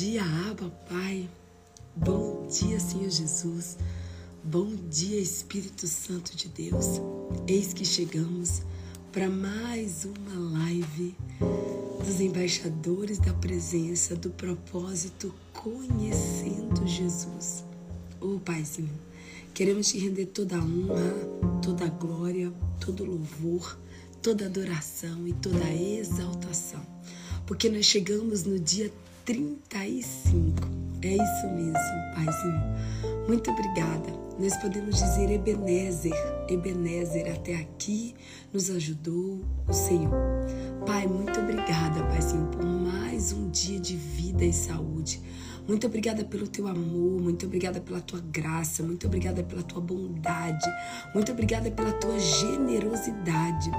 dia, Abba, Pai. Bom dia, Senhor Jesus. Bom dia, Espírito Santo de Deus. Eis que chegamos para mais uma live dos embaixadores da presença, do propósito, conhecendo Jesus. Ô oh, Paizinho, queremos te render toda a honra, toda a glória, todo louvor, toda adoração e toda exaltação, porque nós chegamos no dia 35. É isso mesmo, Paizinho. Muito obrigada. Nós podemos dizer Ebenezer, Ebenezer, até aqui nos ajudou o Senhor. Pai, muito obrigada, Paizinho, por mais um dia de vida e saúde. Muito obrigada pelo teu amor, muito obrigada pela tua graça, muito obrigada pela tua bondade, muito obrigada pela tua generosidade.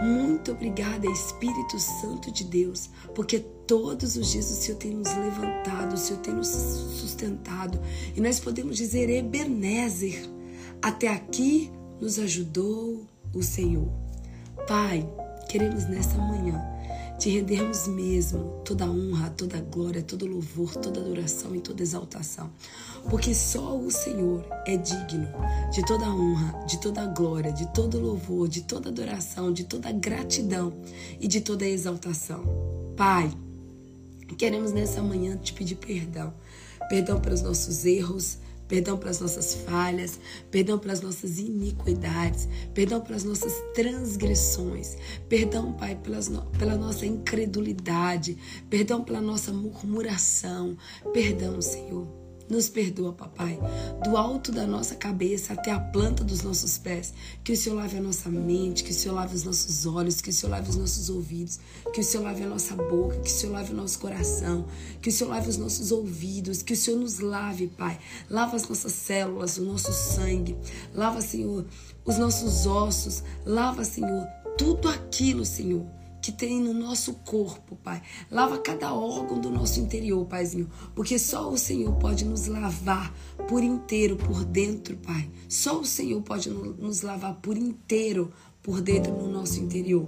Muito obrigada, Espírito Santo de Deus, porque todos os dias o Senhor tem nos levantado, o Senhor tem nos sustentado e nós podemos dizer Ebenezer. Até aqui nos ajudou o Senhor. Pai, queremos nessa manhã te rendermos mesmo toda honra, toda glória, todo louvor, toda adoração e toda exaltação. Porque só o Senhor é digno de toda honra, de toda glória, de todo louvor, de toda adoração, de toda gratidão e de toda exaltação. Pai, queremos nessa manhã te pedir perdão. Perdão pelos nossos erros, perdão pelas nossas falhas, perdão pelas nossas iniquidades, perdão pelas nossas transgressões, perdão, Pai, pelas no... pela nossa incredulidade, perdão pela nossa murmuração, perdão, Senhor nos perdoa, papai, do alto da nossa cabeça até a planta dos nossos pés. Que o Senhor lave a nossa mente, que o Senhor lave os nossos olhos, que o Senhor lave os nossos ouvidos, que o Senhor lave a nossa boca, que o Senhor lave o nosso coração, que o Senhor lave os nossos ouvidos, que o Senhor nos lave, Pai. Lava as nossas células, o nosso sangue. Lava, Senhor, os nossos ossos. Lava, Senhor, tudo aquilo, Senhor que tem no nosso corpo, Pai. Lava cada órgão do nosso interior, Paizinho, porque só o Senhor pode nos lavar por inteiro, por dentro, Pai. Só o Senhor pode nos lavar por inteiro, por dentro no nosso interior.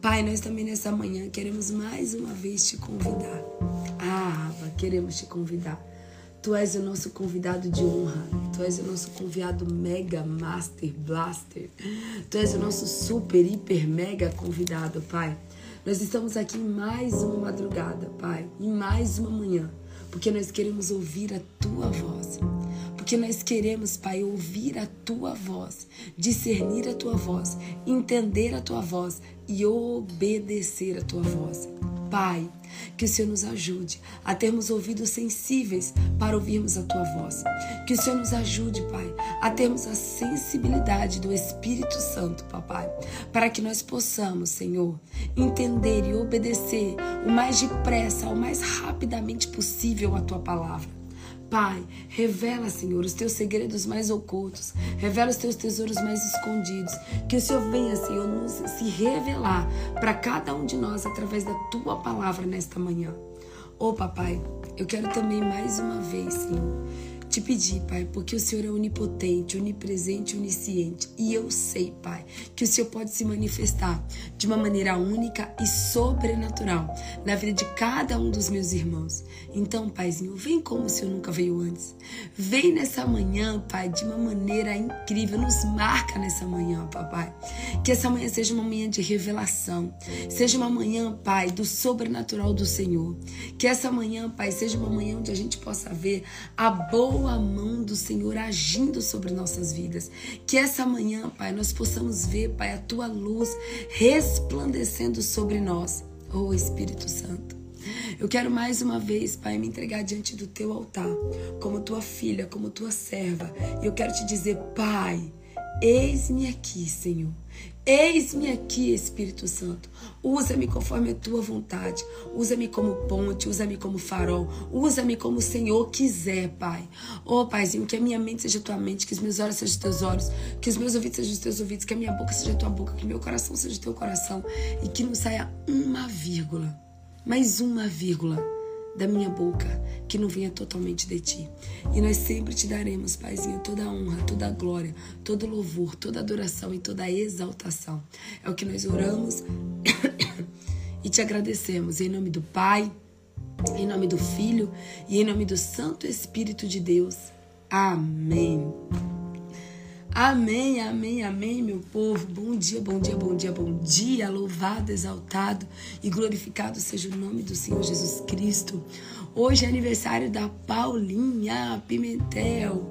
Pai, nós também nessa manhã queremos mais uma vez te convidar. Ah, Ava, queremos te convidar. Tu és o nosso convidado de honra. Tu és o nosso convidado mega master blaster. Tu és o nosso super hiper mega convidado, Pai. Nós estamos aqui em mais uma madrugada, Pai, em mais uma manhã, porque nós queremos ouvir a tua voz. Porque nós queremos, Pai, ouvir a tua voz, discernir a tua voz, entender a tua voz e obedecer a tua voz. Pai, que o Senhor nos ajude a termos ouvidos sensíveis para ouvirmos a tua voz. Que o Senhor nos ajude, Pai, a termos a sensibilidade do Espírito Santo, papai, para que nós possamos, Senhor, entender e obedecer o mais depressa, o mais rapidamente possível a tua palavra. Pai, revela, Senhor, os teus segredos mais ocultos, revela os teus tesouros mais escondidos. Que o Senhor venha, Senhor, nos, se revelar para cada um de nós através da tua palavra nesta manhã. Ô, oh, papai, eu quero também mais uma vez, Senhor te pedir, Pai, porque o Senhor é onipotente, onipresente, onisciente. E eu sei, Pai, que o Senhor pode se manifestar de uma maneira única e sobrenatural na vida de cada um dos meus irmãos. Então, Paizinho, vem como o Senhor nunca veio antes. Vem nessa manhã, Pai, de uma maneira incrível. Nos marca nessa manhã, Papai. Que essa manhã seja uma manhã de revelação. Seja uma manhã, Pai, do sobrenatural do Senhor. Que essa manhã, Pai, seja uma manhã onde a gente possa ver a boa a mão do Senhor agindo sobre nossas vidas. Que essa manhã, Pai, nós possamos ver, Pai, a tua luz resplandecendo sobre nós. Oh Espírito Santo. Eu quero mais uma vez, Pai, me entregar diante do teu altar, como tua filha, como tua serva. E eu quero te dizer, Pai, eis-me aqui, Senhor. Eis-me aqui, Espírito Santo. Usa-me conforme a tua vontade. Usa-me como ponte, usa-me como farol. Usa-me como o Senhor quiser, Pai. Oh, Paizinho, que a minha mente seja tua mente, que os meus olhos sejam teus olhos, que os meus ouvidos sejam os teus ouvidos, que a minha boca seja tua boca, que meu coração seja teu coração e que não saia uma vírgula, mais uma vírgula da minha boca que não venha totalmente de ti. E nós sempre te daremos, Paizinho, toda a honra, toda a glória, todo louvor, toda adoração e toda exaltação. É o que nós oramos e te agradecemos em nome do Pai, Em nome do Filho e em nome do Santo Espírito de Deus. Amém. Amém, amém, amém, meu povo. Bom dia, bom dia, bom dia, bom dia. Louvado, exaltado e glorificado seja o nome do Senhor Jesus Cristo. Hoje é aniversário da Paulinha Pimentel.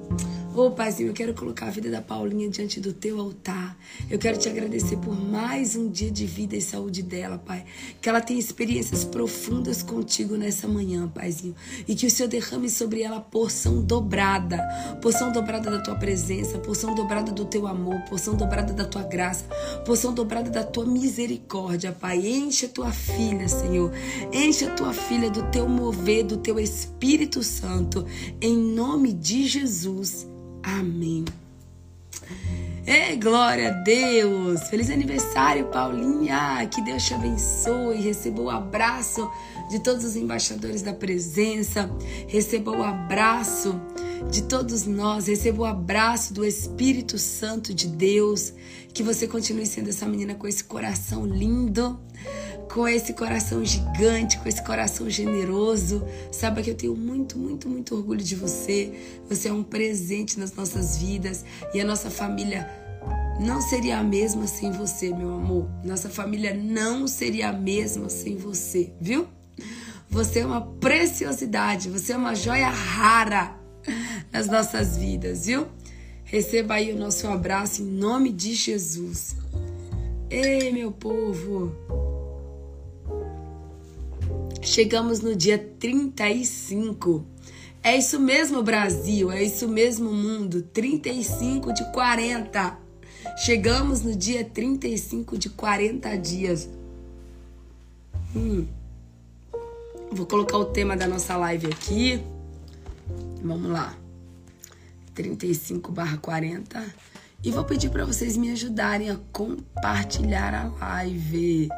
Oh, Paizinho, eu quero colocar a vida da Paulinha diante do teu altar. Eu quero te agradecer por mais um dia de vida e saúde dela, Pai. Que ela tenha experiências profundas contigo nessa manhã, Paizinho. E que o Senhor derrame sobre ela porção dobrada. Porção dobrada da tua presença, porção dobrada do teu amor, porção dobrada da tua graça, porção dobrada da tua misericórdia, Pai. Enche a tua filha, Senhor. Enche a tua filha do teu mover, do teu Espírito Santo. Em nome de Jesus. Amém. É, glória a Deus! Feliz aniversário, Paulinha! Que Deus te abençoe. Receba o abraço de todos os embaixadores da presença. Receba o abraço de todos nós. Receba o abraço do Espírito Santo de Deus. Que você continue sendo essa menina com esse coração lindo com esse coração gigante, com esse coração generoso. Saiba que eu tenho muito, muito, muito orgulho de você. Você é um presente nas nossas vidas e a nossa família não seria a mesma sem você, meu amor. Nossa família não seria a mesma sem você, viu? Você é uma preciosidade, você é uma joia rara nas nossas vidas, viu? Receba aí o nosso abraço em nome de Jesus. Ei, meu povo! Chegamos no dia 35. É isso mesmo, Brasil, é isso mesmo, mundo. 35 de 40. Chegamos no dia 35 de 40 dias. Hum. Vou colocar o tema da nossa live aqui. Vamos lá. 35 barra 40. E vou pedir para vocês me ajudarem a compartilhar a live.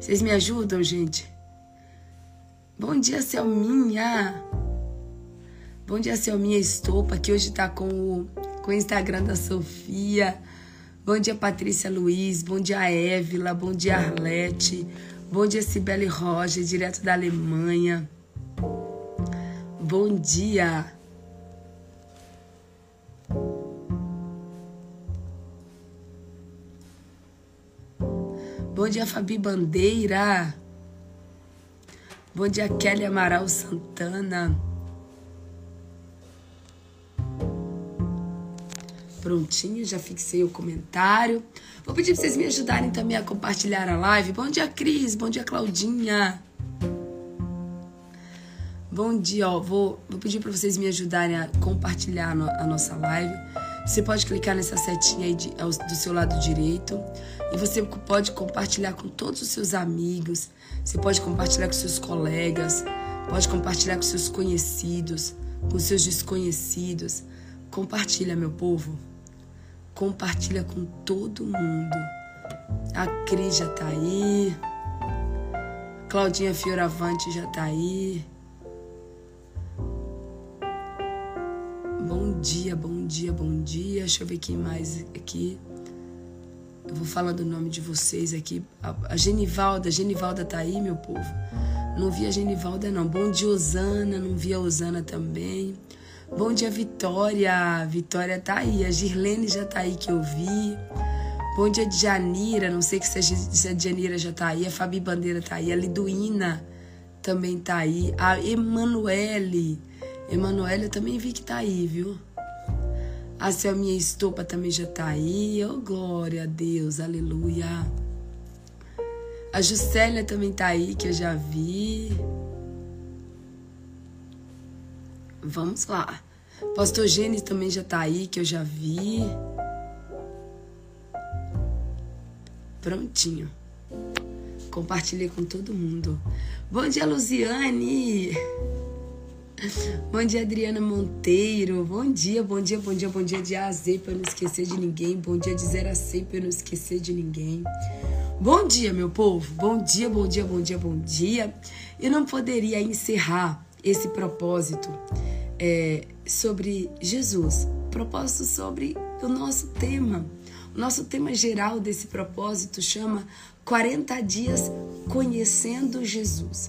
Vocês me ajudam, gente? Bom dia, Selminha. Bom dia, Selminha Estopa, que hoje tá com o, com o Instagram da Sofia. Bom dia, Patrícia Luiz. Bom dia, Évila. Bom dia, Arlete. Bom dia, Cibele Roger, direto da Alemanha. Bom dia. Bom dia, Fabi Bandeira. Bom dia, Kelly Amaral Santana. Prontinho, já fixei o comentário. Vou pedir para vocês me ajudarem também a compartilhar a live. Bom dia, Cris. Bom dia, Claudinha. Bom dia, ó. Vou, vou pedir para vocês me ajudarem a compartilhar a nossa live. Você pode clicar nessa setinha aí de, do seu lado direito e você pode compartilhar com todos os seus amigos, você pode compartilhar com seus colegas, pode compartilhar com seus conhecidos, com seus desconhecidos. Compartilha, meu povo. Compartilha com todo mundo. A Cris já tá aí. Claudinha Fioravante já tá aí. Bom dia, bom dia, bom dia. Deixa eu ver quem mais aqui. Eu vou falando o nome de vocês aqui. A, Genivalda, Genivalda tá aí, meu povo? Não vi a Genivalda, não. Bom dia, Osana. Não vi a Osana também. Bom dia, Vitória. Vitória tá aí. A Girlene já tá aí que eu vi. Bom dia, Janira. Não sei se a, se a Janira já tá aí. A Fabi Bandeira tá aí. A Liduína também tá aí. A Emanuele. Emanuele eu também vi que tá aí, viu? A Selminha Estopa também já tá aí. Oh, glória a Deus, aleluia. A Juscelia também tá aí, que eu já vi. Vamos lá. Pastor Gênesis também já tá aí, que eu já vi. Prontinho. Compartilhei com todo mundo. Bom dia, Luziane. Bom dia, Adriana Monteiro. Bom dia, bom dia, bom dia, bom dia de A a Z para não esquecer de ninguém. Bom dia de zero a 100 para não esquecer de ninguém. Bom dia, meu povo. Bom dia, bom dia, bom dia, bom dia. Eu não poderia encerrar esse propósito é, sobre Jesus, propósito sobre o nosso tema. O nosso tema geral desse propósito chama 40 dias conhecendo Jesus.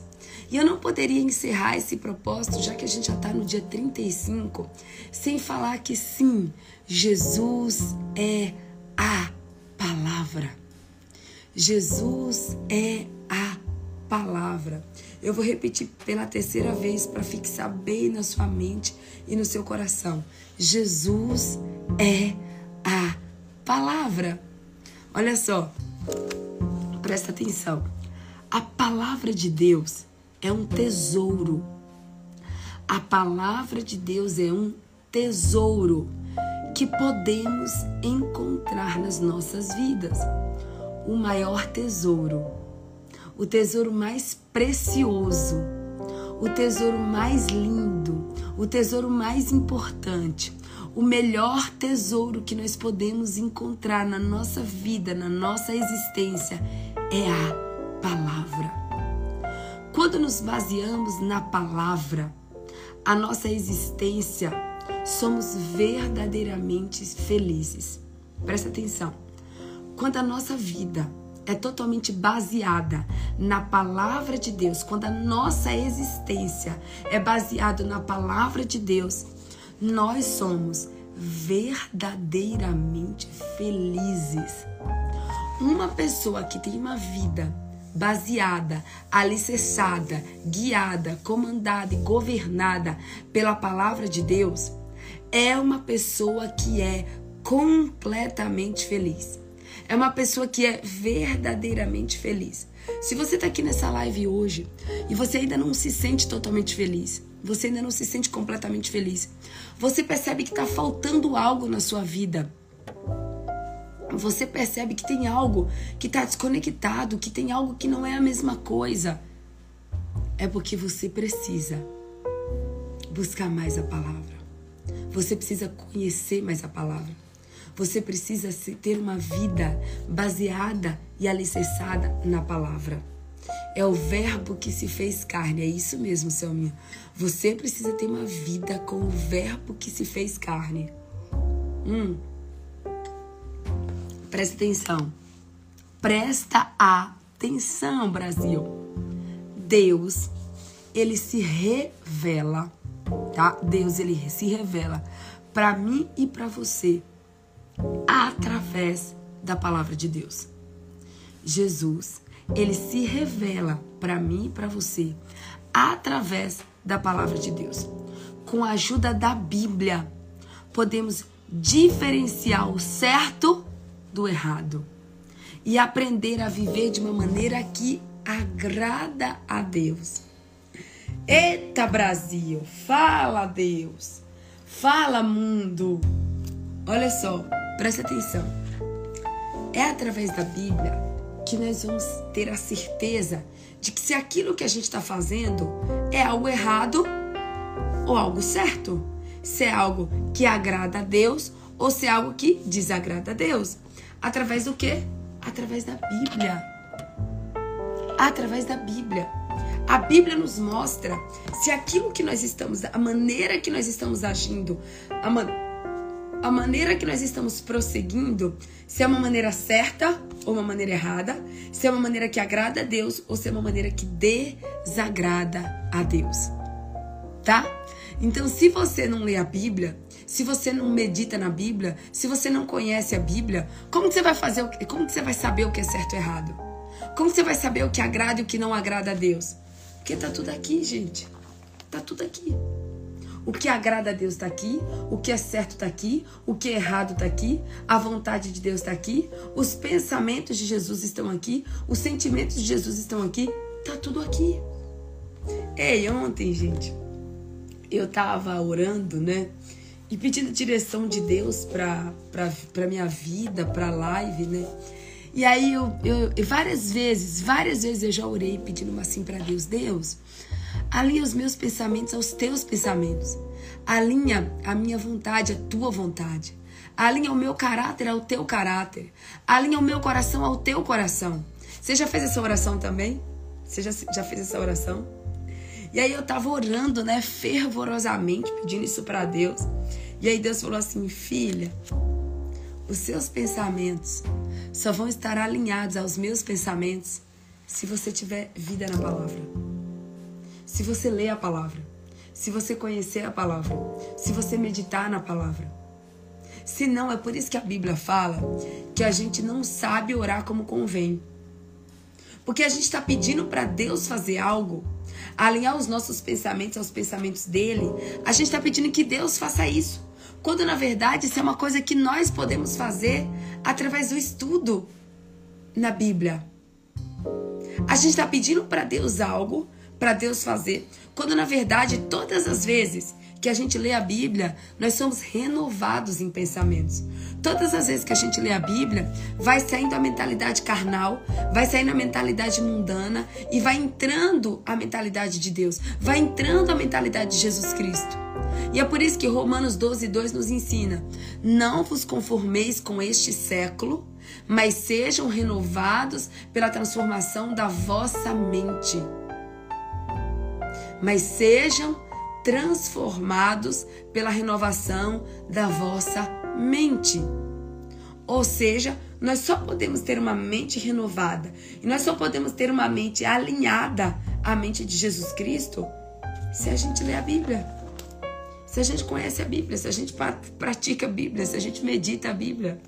E eu não poderia encerrar esse propósito, já que a gente já está no dia 35, sem falar que sim, Jesus é a palavra. Jesus é a palavra. Eu vou repetir pela terceira vez para fixar bem na sua mente e no seu coração. Jesus é a palavra. Olha só, presta atenção. A palavra de Deus é um tesouro. A palavra de Deus é um tesouro que podemos encontrar nas nossas vidas. O maior tesouro, o tesouro mais precioso, o tesouro mais lindo, o tesouro mais importante, o melhor tesouro que nós podemos encontrar na nossa vida, na nossa existência, é a palavra. Quando nos baseamos na palavra, a nossa existência, somos verdadeiramente felizes. Presta atenção. Quando a nossa vida é totalmente baseada na palavra de Deus, quando a nossa existência é baseada na palavra de Deus, nós somos verdadeiramente felizes. Uma pessoa que tem uma vida baseada, alicerçada, guiada, comandada e governada pela palavra de Deus, é uma pessoa que é completamente feliz. É uma pessoa que é verdadeiramente feliz. Se você está aqui nessa live hoje e você ainda não se sente totalmente feliz, você ainda não se sente completamente feliz, você percebe que está faltando algo na sua vida. Você percebe que tem algo que está desconectado, que tem algo que não é a mesma coisa. É porque você precisa buscar mais a palavra. Você precisa conhecer mais a palavra. Você precisa ter uma vida baseada e alicerçada na palavra. É o verbo que se fez carne. É isso mesmo, Selminha. Você precisa ter uma vida com o verbo que se fez carne. Hum. Presta atenção. Presta atenção, Brasil. Deus, ele se revela, tá? Deus, ele se revela para mim e para você através da palavra de Deus. Jesus, ele se revela para mim e para você através da palavra de Deus. Com a ajuda da Bíblia, podemos diferenciar o certo do errado e aprender a viver de uma maneira que agrada a Deus. Eita Brasil, fala Deus, fala mundo. Olha só, presta atenção. É através da Bíblia que nós vamos ter a certeza de que se aquilo que a gente está fazendo é algo errado ou algo certo. Se é algo que agrada a Deus ou se é algo que desagrada a Deus. Através do quê? Através da Bíblia. Através da Bíblia. A Bíblia nos mostra se aquilo que nós estamos, a maneira que nós estamos agindo, a, man a maneira que nós estamos prosseguindo, se é uma maneira certa ou uma maneira errada, se é uma maneira que agrada a Deus ou se é uma maneira que desagrada a Deus. Tá? Então, se você não lê a Bíblia, se você não medita na Bíblia, se você não conhece a Bíblia, como que você vai fazer, como que você vai saber o que é certo e errado? Como que você vai saber o que agrada e o que não agrada a Deus? Porque tá tudo aqui, gente. Tá tudo aqui. O que agrada a Deus está aqui, o que é certo está aqui, o que é errado está aqui, a vontade de Deus está aqui, os pensamentos de Jesus estão aqui, os sentimentos de Jesus estão aqui, tá tudo aqui. Ei, ontem, gente, eu tava orando, né? E pedindo direção de Deus para minha vida, para live, né? E aí eu, eu várias vezes, várias vezes eu já orei pedindo assim para Deus, Deus, Alinha os meus pensamentos aos teus pensamentos. Alinha a minha vontade à tua vontade. Alinha o meu caráter ao teu caráter. Alinha o meu coração ao teu coração. Você já fez essa oração também? Você já, já fez essa oração? E aí eu tava orando, né, fervorosamente, pedindo isso para Deus. E aí Deus falou assim: "Filha, os seus pensamentos só vão estar alinhados aos meus pensamentos se você tiver vida na palavra. se você ler a palavra, se você conhecer a palavra, se você meditar na palavra. Se não, é por isso que a Bíblia fala que a gente não sabe orar como convém. Porque a gente está pedindo para Deus fazer algo, alinhar os nossos pensamentos aos pensamentos dele. A gente está pedindo que Deus faça isso. Quando na verdade isso é uma coisa que nós podemos fazer através do estudo na Bíblia. A gente está pedindo para Deus algo, para Deus fazer, quando na verdade todas as vezes que a gente lê a Bíblia, nós somos renovados em pensamentos. Todas as vezes que a gente lê a Bíblia, vai saindo a mentalidade carnal, vai saindo a mentalidade mundana e vai entrando a mentalidade de Deus, vai entrando a mentalidade de Jesus Cristo. E é por isso que Romanos 12, 2 nos ensina: Não vos conformeis com este século, mas sejam renovados pela transformação da vossa mente. Mas sejam transformados pela renovação da vossa mente. Ou seja, nós só podemos ter uma mente renovada e nós só podemos ter uma mente alinhada à mente de Jesus Cristo se a gente lê a Bíblia. Se a gente conhece a Bíblia, se a gente pratica a Bíblia, se a gente medita a Bíblia.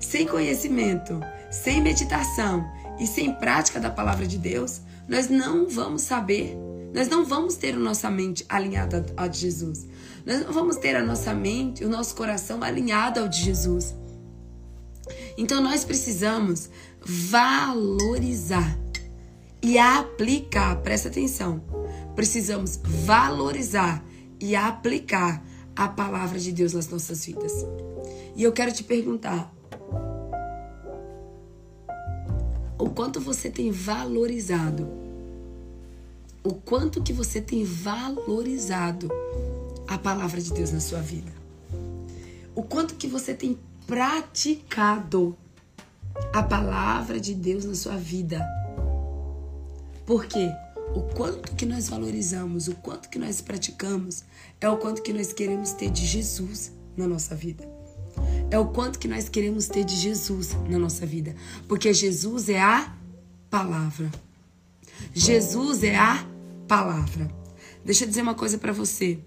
Sem conhecimento, sem meditação e sem prática da palavra de Deus, nós não vamos saber nós não vamos ter a nossa mente alinhada a de Jesus. Nós não vamos ter a nossa mente, o nosso coração alinhado ao de Jesus. Então nós precisamos valorizar e aplicar, presta atenção. Precisamos valorizar e aplicar a palavra de Deus nas nossas vidas. E eu quero te perguntar: o quanto você tem valorizado o quanto que você tem valorizado a palavra de Deus na sua vida. O quanto que você tem praticado a palavra de Deus na sua vida. Porque o quanto que nós valorizamos, o quanto que nós praticamos, é o quanto que nós queremos ter de Jesus na nossa vida. É o quanto que nós queremos ter de Jesus na nossa vida. Porque Jesus é a palavra. Jesus é a palavra. Deixa eu dizer uma coisa para você.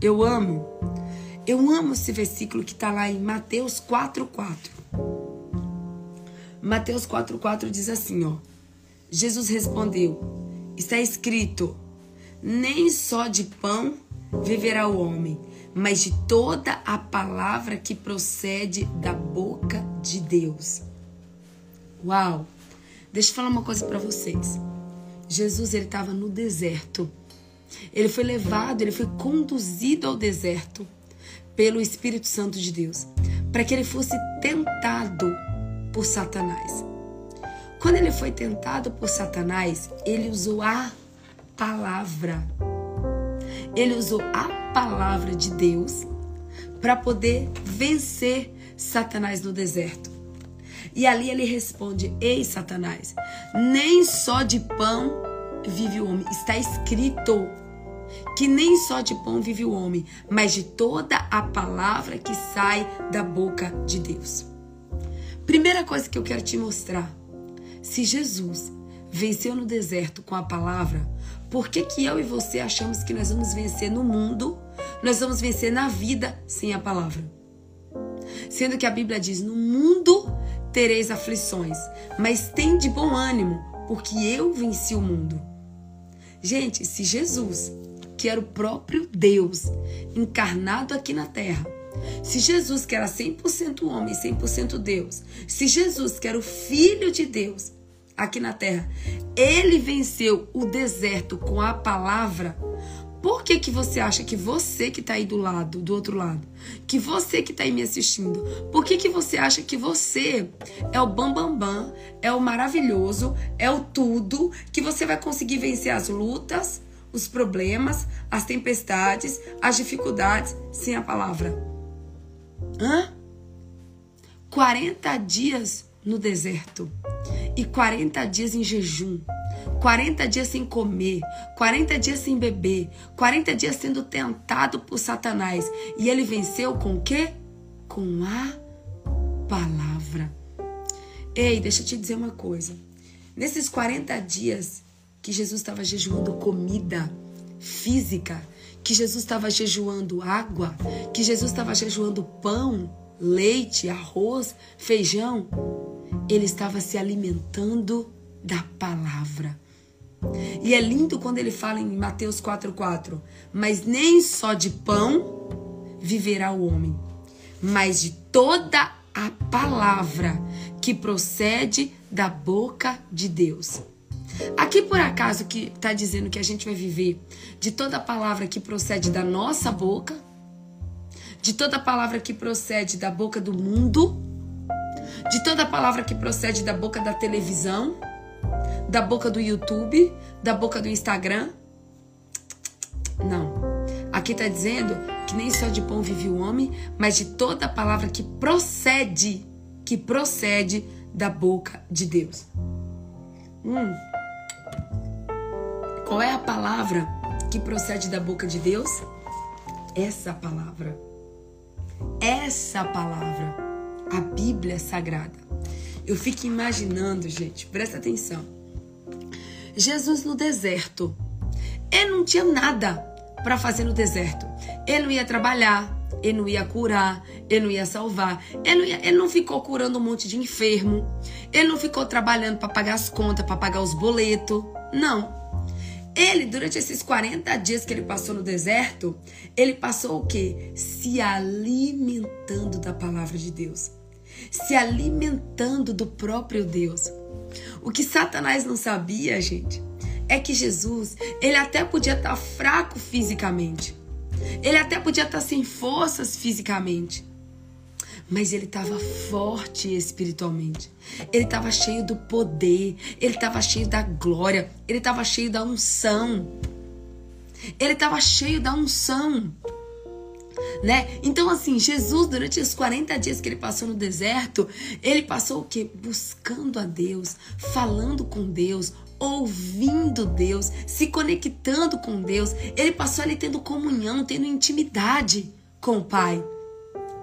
Eu amo, eu amo esse versículo que está lá em Mateus 4,4. Mateus 4,4 diz assim, ó. Jesus respondeu: Está escrito: Nem só de pão viverá o homem, mas de toda a palavra que procede da boca de Deus. Uau! Deixa eu falar uma coisa para vocês. Jesus ele estava no deserto. Ele foi levado, ele foi conduzido ao deserto pelo Espírito Santo de Deus, para que ele fosse tentado por Satanás. Quando ele foi tentado por Satanás, ele usou a palavra. Ele usou a palavra de Deus para poder vencer Satanás no deserto. E ali ele responde: Ei, Satanás, nem só de pão vive o homem. Está escrito que nem só de pão vive o homem, mas de toda a palavra que sai da boca de Deus. Primeira coisa que eu quero te mostrar: se Jesus venceu no deserto com a palavra, por que, que eu e você achamos que nós vamos vencer no mundo, nós vamos vencer na vida sem a palavra? Sendo que a Bíblia diz: no mundo tereis aflições, mas tem de bom ânimo, porque eu venci o mundo. Gente, se Jesus, que era o próprio Deus, encarnado aqui na terra, se Jesus, que era 100% homem, 100% Deus, se Jesus, que era o Filho de Deus aqui na terra, ele venceu o deserto com a palavra, por que, que você acha que você que está aí do lado, do outro lado, que você que está aí me assistindo, por que, que você acha que você é o bambambam, bam, bam, é o maravilhoso, é o tudo, que você vai conseguir vencer as lutas, os problemas, as tempestades, as dificuldades sem a palavra? Hã? 40 dias no deserto e 40 dias em jejum. 40 dias sem comer, 40 dias sem beber, 40 dias sendo tentado por Satanás. E ele venceu com o quê? Com a palavra. Ei, deixa eu te dizer uma coisa. Nesses 40 dias que Jesus estava jejuando comida física, que Jesus estava jejuando água, que Jesus estava jejuando pão, leite, arroz, feijão. Ele estava se alimentando da palavra. E é lindo quando ele fala em Mateus 4,4: Mas nem só de pão viverá o homem, mas de toda a palavra que procede da boca de Deus. Aqui por acaso que está dizendo que a gente vai viver de toda palavra que procede da nossa boca, de toda palavra que procede da boca do mundo, de toda palavra que procede da boca da televisão, da boca do YouTube, da boca do Instagram. Não. Aqui está dizendo que nem só de pão vive o homem, mas de toda palavra que procede, que procede da boca de Deus. Hum. Qual é a palavra que procede da boca de Deus? Essa palavra. Essa palavra. A Bíblia Sagrada. Eu fico imaginando, gente, presta atenção. Jesus no deserto. Ele não tinha nada para fazer no deserto. Ele não ia trabalhar, ele não ia curar, ele não ia salvar, ele não, ia, ele não ficou curando um monte de enfermo, ele não ficou trabalhando para pagar as contas, para pagar os boletos. Não. Ele, durante esses 40 dias que ele passou no deserto, ele passou o quê? Se alimentando da palavra de Deus. Se alimentando do próprio Deus. O que Satanás não sabia, gente, é que Jesus, ele até podia estar fraco fisicamente. Ele até podia estar sem forças fisicamente mas ele estava forte espiritualmente. Ele estava cheio do poder, ele estava cheio da glória, ele estava cheio da unção. Ele estava cheio da unção. Né? Então assim, Jesus durante os 40 dias que ele passou no deserto, ele passou o quê? Buscando a Deus, falando com Deus, ouvindo Deus, se conectando com Deus. Ele passou ali tendo comunhão, tendo intimidade com o Pai.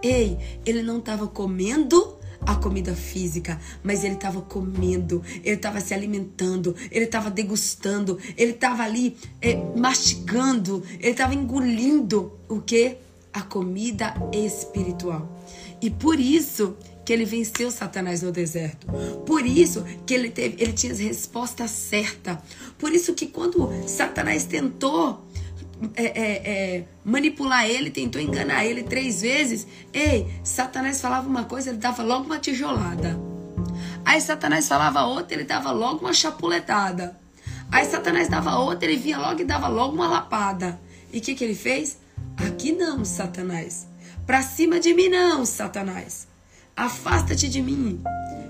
Ei, ele não estava comendo a comida física, mas ele estava comendo, ele estava se alimentando, ele estava degustando, ele estava ali é, mastigando, ele estava engolindo o que? A comida espiritual. E por isso que ele venceu Satanás no deserto. Por isso que ele teve, ele tinha a resposta certa. Por isso que quando Satanás tentou é, é, é, manipular ele, tentou enganar ele três vezes. Ei, Satanás falava uma coisa, ele dava logo uma tijolada. Aí Satanás falava outra, ele dava logo uma chapuletada. Aí Satanás dava outra, ele vinha logo e dava logo uma lapada. E o que, que ele fez? Aqui não, Satanás. Pra cima de mim não, Satanás. Afasta-te de mim.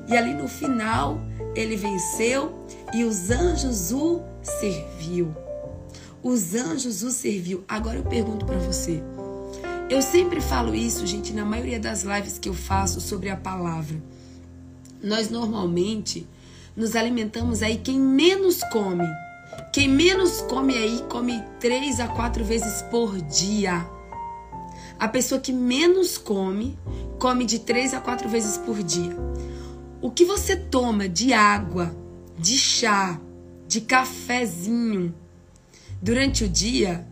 E ali no final, ele venceu e os anjos o serviu. Os anjos o serviu. Agora eu pergunto para você. Eu sempre falo isso, gente, na maioria das lives que eu faço sobre a palavra. Nós normalmente nos alimentamos aí quem menos come. Quem menos come aí come três a quatro vezes por dia. A pessoa que menos come, come de três a quatro vezes por dia. O que você toma de água, de chá, de cafezinho, durante o dia,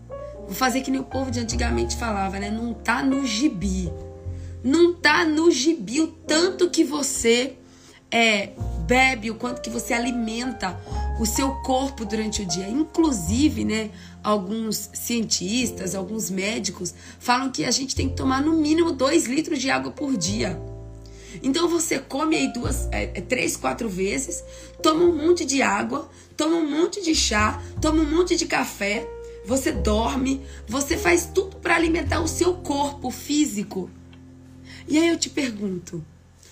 vou fazer que nem o povo de antigamente falava, né? Não tá no gibi. Não tá no gibi o tanto que você é, bebe, o quanto que você alimenta o seu corpo durante o dia. Inclusive, né, alguns cientistas, alguns médicos falam que a gente tem que tomar no mínimo 2 litros de água por dia. Então você come aí duas, é, é, três, quatro vezes, toma um monte de água, toma um monte de chá, toma um monte de café, você dorme, você faz tudo para alimentar o seu corpo físico. E aí eu te pergunto,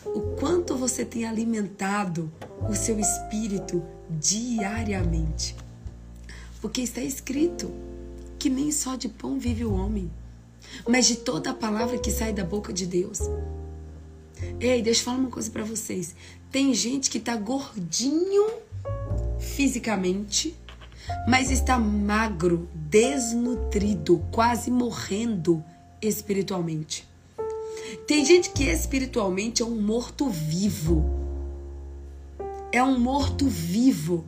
o quanto você tem alimentado o seu espírito diariamente? Porque está escrito que nem só de pão vive o homem, mas de toda a palavra que sai da boca de Deus. Ei, deixa eu falar uma coisa para vocês. Tem gente que tá gordinho fisicamente, mas está magro, desnutrido, quase morrendo espiritualmente. Tem gente que espiritualmente é um morto vivo. É um morto vivo.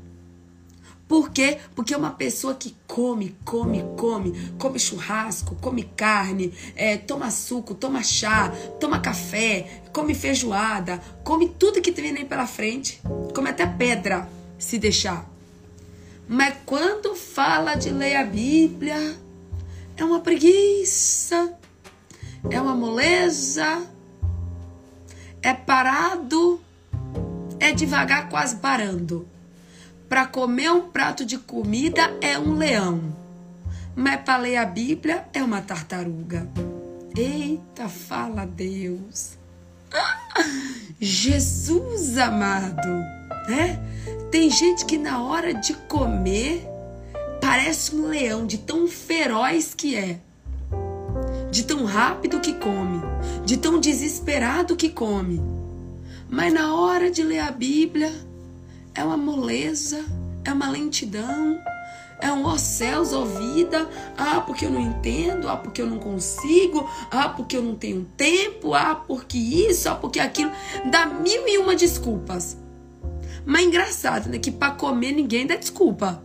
Por quê? Porque é uma pessoa que come, come, come, come churrasco, come carne, é, toma suco, toma chá, toma café, come feijoada, come tudo que vem aí pela frente, come até pedra, se deixar. Mas quando fala de ler a Bíblia, é uma preguiça, é uma moleza, é parado, é devagar, quase parando. Para comer um prato de comida é um leão, mas para ler a Bíblia é uma tartaruga. Eita, fala Deus. Jesus amado, né? Tem gente que na hora de comer parece um leão, de tão feroz que é, de tão rápido que come, de tão desesperado que come. Mas na hora de ler a Bíblia, é uma moleza, é uma lentidão, é um ó céus, ó vida. Ah, porque eu não entendo, ah, porque eu não consigo, ah, porque eu não tenho tempo, ah, porque isso, ah, porque aquilo. Dá mil e uma desculpas. Mas é engraçado, né? Que para comer ninguém dá desculpa.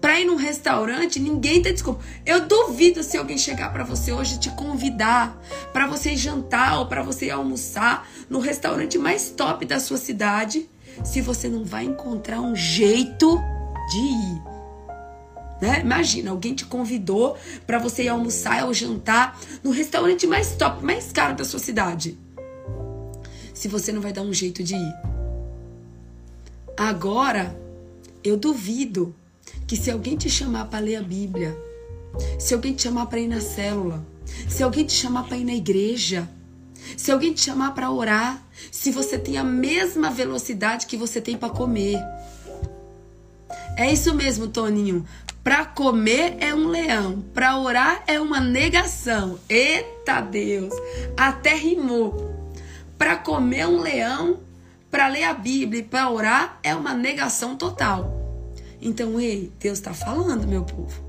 Pra ir num restaurante, ninguém dá desculpa. Eu duvido se alguém chegar para você hoje te convidar para você jantar ou para você almoçar no restaurante mais top da sua cidade se você não vai encontrar um jeito de ir. Né? Imagina, alguém te convidou para você ir almoçar ou jantar no restaurante mais top, mais caro da sua cidade. Se você não vai dar um jeito de ir. Agora, eu duvido que se alguém te chamar para ler a Bíblia, se alguém te chamar para ir na célula, se alguém te chamar para ir na igreja, se alguém te chamar para orar, se você tem a mesma velocidade que você tem para comer. É isso mesmo, Toninho. Para comer é um leão, para orar é uma negação. Eita Deus, até rimou. Para comer um leão, para ler a Bíblia e para orar é uma negação total. Então, ei, Deus está falando, meu povo.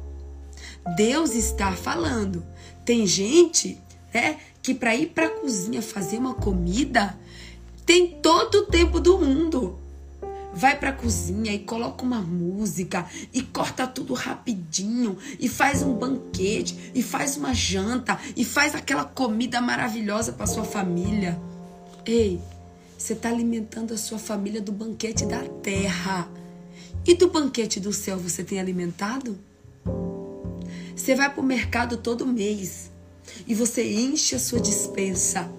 Deus está falando. Tem gente, né, que para ir para a cozinha fazer uma comida tem todo o tempo do mundo. Vai para a cozinha e coloca uma música e corta tudo rapidinho e faz um banquete e faz uma janta e faz aquela comida maravilhosa para sua família. Ei, você está alimentando a sua família do banquete da terra. E do banquete do céu você tem alimentado? Você vai para o mercado todo mês e você enche a sua dispensa.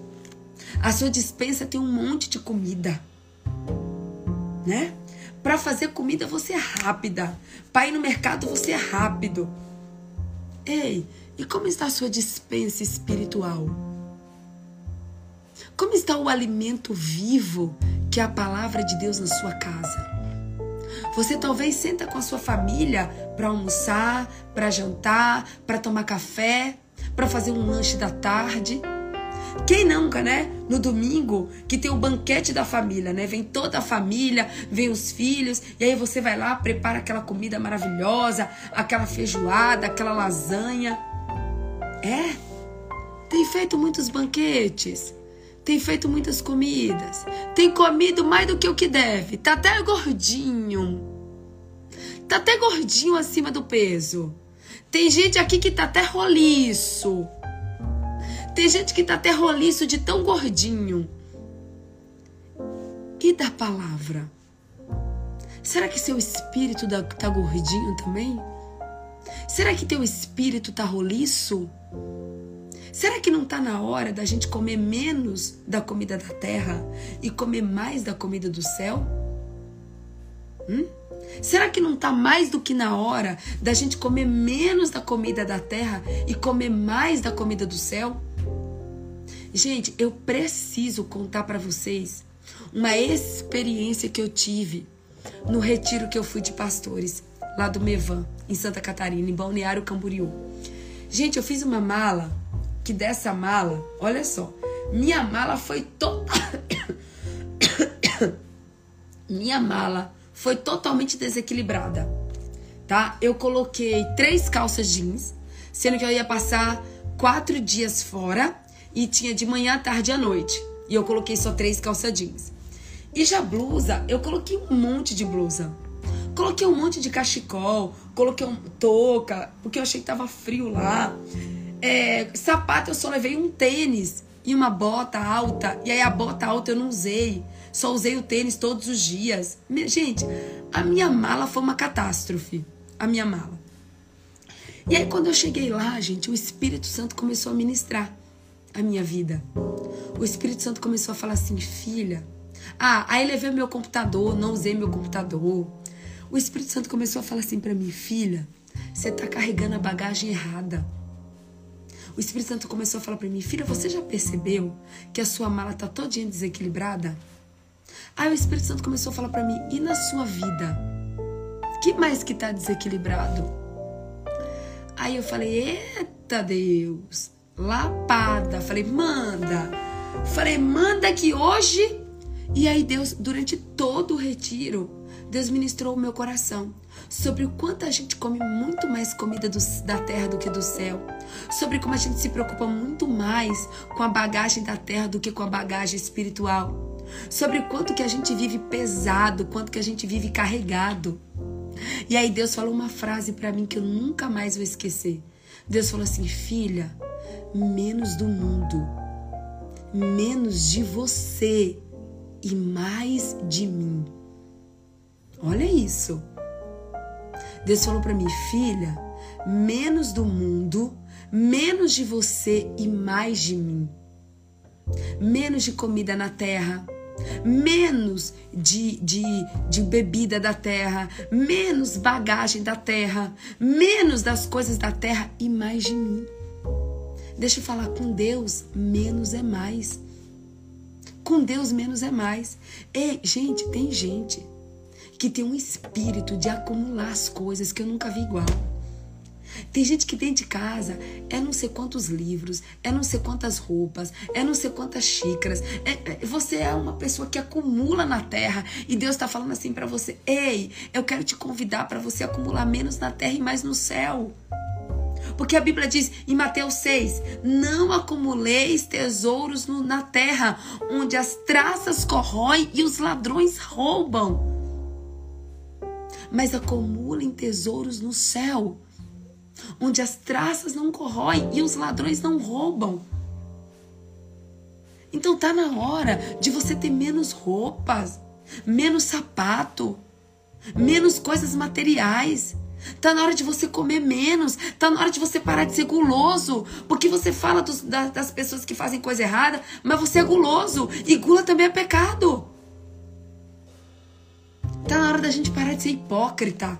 A sua dispensa tem um monte de comida, né? Para fazer comida você é rápida. Para ir no mercado você é rápido. Ei, e como está a sua dispensa espiritual? Como está o alimento vivo que é a palavra de Deus na sua casa? Você talvez senta com a sua família para almoçar, para jantar, para tomar café, para fazer um lanche da tarde. Quem nunca, né? No domingo, que tem o banquete da família, né? Vem toda a família, vem os filhos, e aí você vai lá, prepara aquela comida maravilhosa, aquela feijoada, aquela lasanha. É, tem feito muitos banquetes, tem feito muitas comidas, tem comido mais do que o que deve, tá até gordinho, tá até gordinho acima do peso. Tem gente aqui que tá até roliço. Tem gente que tá até roliço de tão gordinho. E da palavra? Será que seu espírito tá gordinho também? Será que teu espírito tá roliço? Será que não tá na hora da gente comer menos da comida da terra e comer mais da comida do céu? Hum? Será que não está mais do que na hora da gente comer menos da comida da terra e comer mais da comida do céu? Gente, eu preciso contar para vocês uma experiência que eu tive no retiro que eu fui de pastores lá do Mevan, em Santa Catarina, em Balneário Camboriú. Gente, eu fiz uma mala que dessa mala, olha só, minha mala foi minha mala foi totalmente desequilibrada, tá? Eu coloquei três calças jeans, sendo que eu ia passar quatro dias fora e tinha de manhã, tarde e à noite. E eu coloquei só três calças jeans. E já blusa, eu coloquei um monte de blusa. Coloquei um monte de cachecol, coloquei um touca, porque eu achei que tava frio lá. É, sapato eu só levei um tênis e uma bota alta. E aí a bota alta eu não usei. Só usei o tênis todos os dias. Gente, a minha mala foi uma catástrofe. A minha mala. E aí quando eu cheguei lá, gente, o Espírito Santo começou a ministrar a minha vida. O Espírito Santo começou a falar assim, filha. Ah, aí levei o meu computador, não usei meu computador. O Espírito Santo começou a falar assim para mim, filha, você tá carregando a bagagem errada. O Espírito Santo começou a falar para mim, filha, você já percebeu que a sua mala tá todinha desequilibrada? Aí o Espírito Santo começou a falar para mim, e na sua vida? Que mais que tá desequilibrado? Aí eu falei, eita Deus, lapada. Falei, manda. Falei, manda que hoje. E aí Deus, durante todo o retiro, Deus ministrou o meu coração sobre o quanto a gente come muito mais comida do, da terra do que do céu, sobre como a gente se preocupa muito mais com a bagagem da terra do que com a bagagem espiritual, sobre quanto que a gente vive pesado, quanto que a gente vive carregado. E aí Deus falou uma frase para mim que eu nunca mais vou esquecer. Deus falou assim: "Filha, menos do mundo, menos de você e mais de mim. Olha isso. Deus falou para mim, filha, menos do mundo, menos de você e mais de mim. Menos de comida na terra, menos de, de, de bebida da terra, menos bagagem da terra, menos das coisas da terra e mais de mim. Deixa eu falar com Deus, menos é mais. Com Deus, menos é mais. Ei, gente, tem gente que tem um espírito de acumular as coisas que eu nunca vi igual. Tem gente que dentro de casa é não sei quantos livros, é não sei quantas roupas, é não sei quantas xícaras. É, é, você é uma pessoa que acumula na terra e Deus está falando assim para você: ei, eu quero te convidar para você acumular menos na terra e mais no céu. Porque a Bíblia diz em Mateus 6: Não acumuleis tesouros no, na terra, onde as traças corroem e os ladrões roubam. Mas acumulem tesouros no céu, onde as traças não corroem e os ladrões não roubam. Então tá na hora de você ter menos roupas, menos sapato, menos coisas materiais. Tá na hora de você comer menos. Tá na hora de você parar de ser guloso. Porque você fala dos, das pessoas que fazem coisa errada, mas você é guloso. E gula também é pecado. Tá na hora da gente parar de ser hipócrita.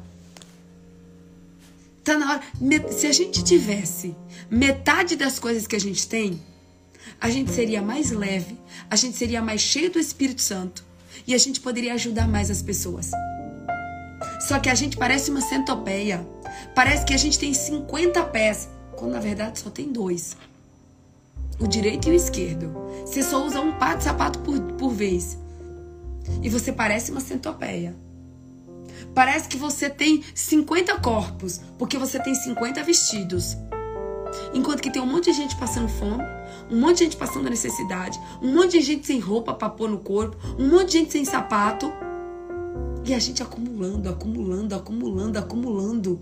Tá na hora. Se a gente tivesse metade das coisas que a gente tem, a gente seria mais leve, a gente seria mais cheio do Espírito Santo e a gente poderia ajudar mais as pessoas. Só que a gente parece uma centopeia. Parece que a gente tem 50 pés, quando na verdade só tem dois. O direito e o esquerdo. Você só usa um par de sapato por, por vez. E você parece uma centopeia. Parece que você tem 50 corpos, porque você tem 50 vestidos. Enquanto que tem um monte de gente passando fome, um monte de gente passando necessidade, um monte de gente sem roupa para pôr no corpo, um monte de gente sem sapato. E a gente acumulando, acumulando, acumulando, acumulando.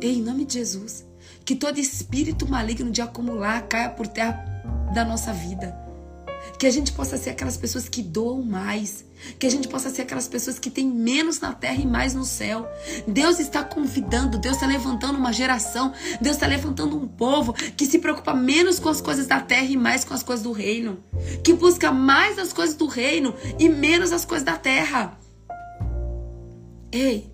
Ei, em nome de Jesus, que todo espírito maligno de acumular caia por terra da nossa vida. Que a gente possa ser aquelas pessoas que doam mais. Que a gente possa ser aquelas pessoas que têm menos na terra e mais no céu. Deus está convidando, Deus está levantando uma geração, Deus está levantando um povo que se preocupa menos com as coisas da terra e mais com as coisas do reino. Que busca mais as coisas do reino e menos as coisas da terra. Ei,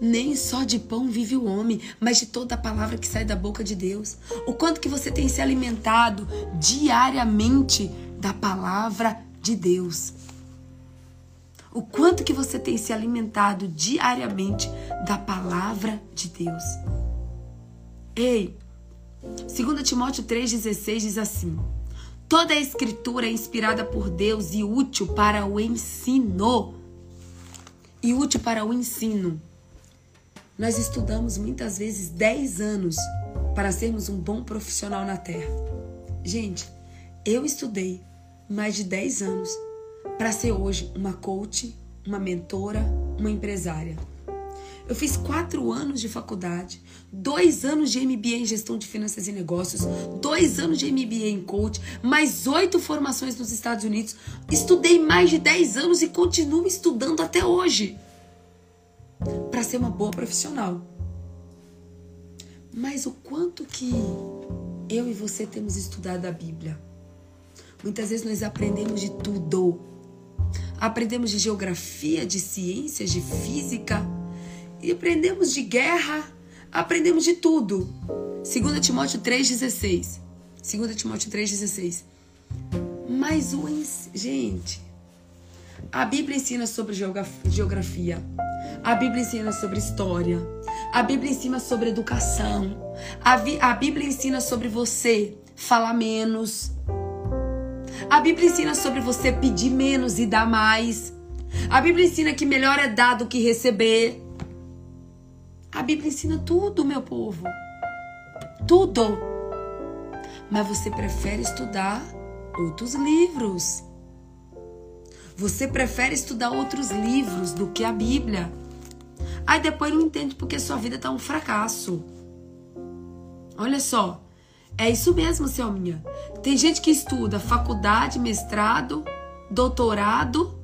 nem só de pão vive o homem, mas de toda a palavra que sai da boca de Deus. O quanto que você tem se alimentado diariamente da palavra de Deus. O quanto que você tem se alimentado diariamente da palavra de Deus. Ei, 2 Timóteo 3,16 diz assim: Toda a escritura é inspirada por Deus e útil para o ensino e útil para o ensino. Nós estudamos muitas vezes 10 anos para sermos um bom profissional na Terra. Gente, eu estudei mais de 10 anos para ser hoje uma coach, uma mentora, uma empresária. Eu fiz quatro anos de faculdade, dois anos de MBA em gestão de finanças e negócios, dois anos de MBA em coach, mais oito formações nos Estados Unidos. Estudei mais de dez anos e continuo estudando até hoje para ser uma boa profissional. Mas o quanto que eu e você temos estudado a Bíblia? Muitas vezes nós aprendemos de tudo. Aprendemos de geografia, de ciências, de física, e aprendemos de guerra, aprendemos de tudo. 2 Timóteo 3,16. 2 Timóteo 3,16. Mas o gente, a Bíblia ensina sobre geografia. A Bíblia ensina sobre história. A Bíblia ensina sobre educação. A, a Bíblia ensina sobre você falar menos. A Bíblia ensina sobre você pedir menos e dar mais. A Bíblia ensina que melhor é dar do que receber. A Bíblia ensina tudo, meu povo. Tudo. Mas você prefere estudar outros livros. Você prefere estudar outros livros do que a Bíblia. Aí depois não entende porque sua vida tá um fracasso. Olha só. É isso mesmo, Selminha. Tem gente que estuda faculdade, mestrado, doutorado,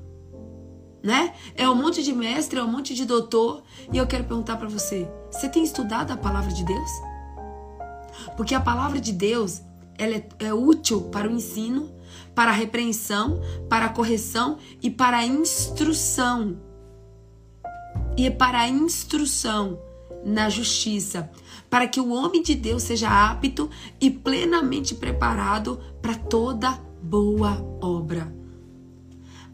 né? É um monte de mestre, é um monte de doutor. E eu quero perguntar para você: você tem estudado a palavra de Deus? Porque a palavra de Deus ela é, é útil para o ensino, para a repreensão, para a correção e para a instrução. E para a instrução na justiça, para que o homem de Deus seja apto e plenamente preparado para toda boa obra.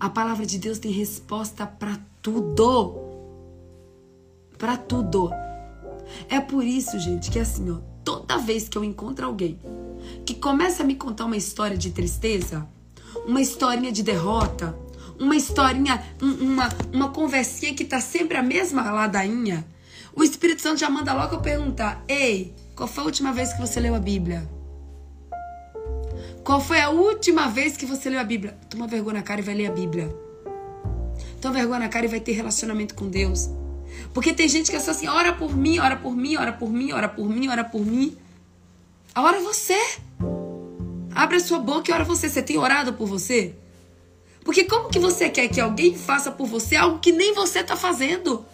A palavra de Deus tem resposta para tudo. Para tudo. É por isso, gente, que assim, ó, toda vez que eu encontro alguém que começa a me contar uma história de tristeza, uma historinha de derrota, uma historinha, uma, uma conversinha que tá sempre a mesma ladainha, o Espírito Santo já manda logo eu perguntar: Ei, qual foi a última vez que você leu a Bíblia? Qual foi a última vez que você leu a Bíblia? Toma vergonha na cara e vai ler a Bíblia. Toma vergonha na cara e vai ter relacionamento com Deus. Porque tem gente que é só assim: ora por mim, ora por mim, ora por mim, ora por mim, ora por mim. A hora é você. Abre a sua boca e ora você. Você tem orado por você? Porque como que você quer que alguém faça por você algo que nem você está fazendo?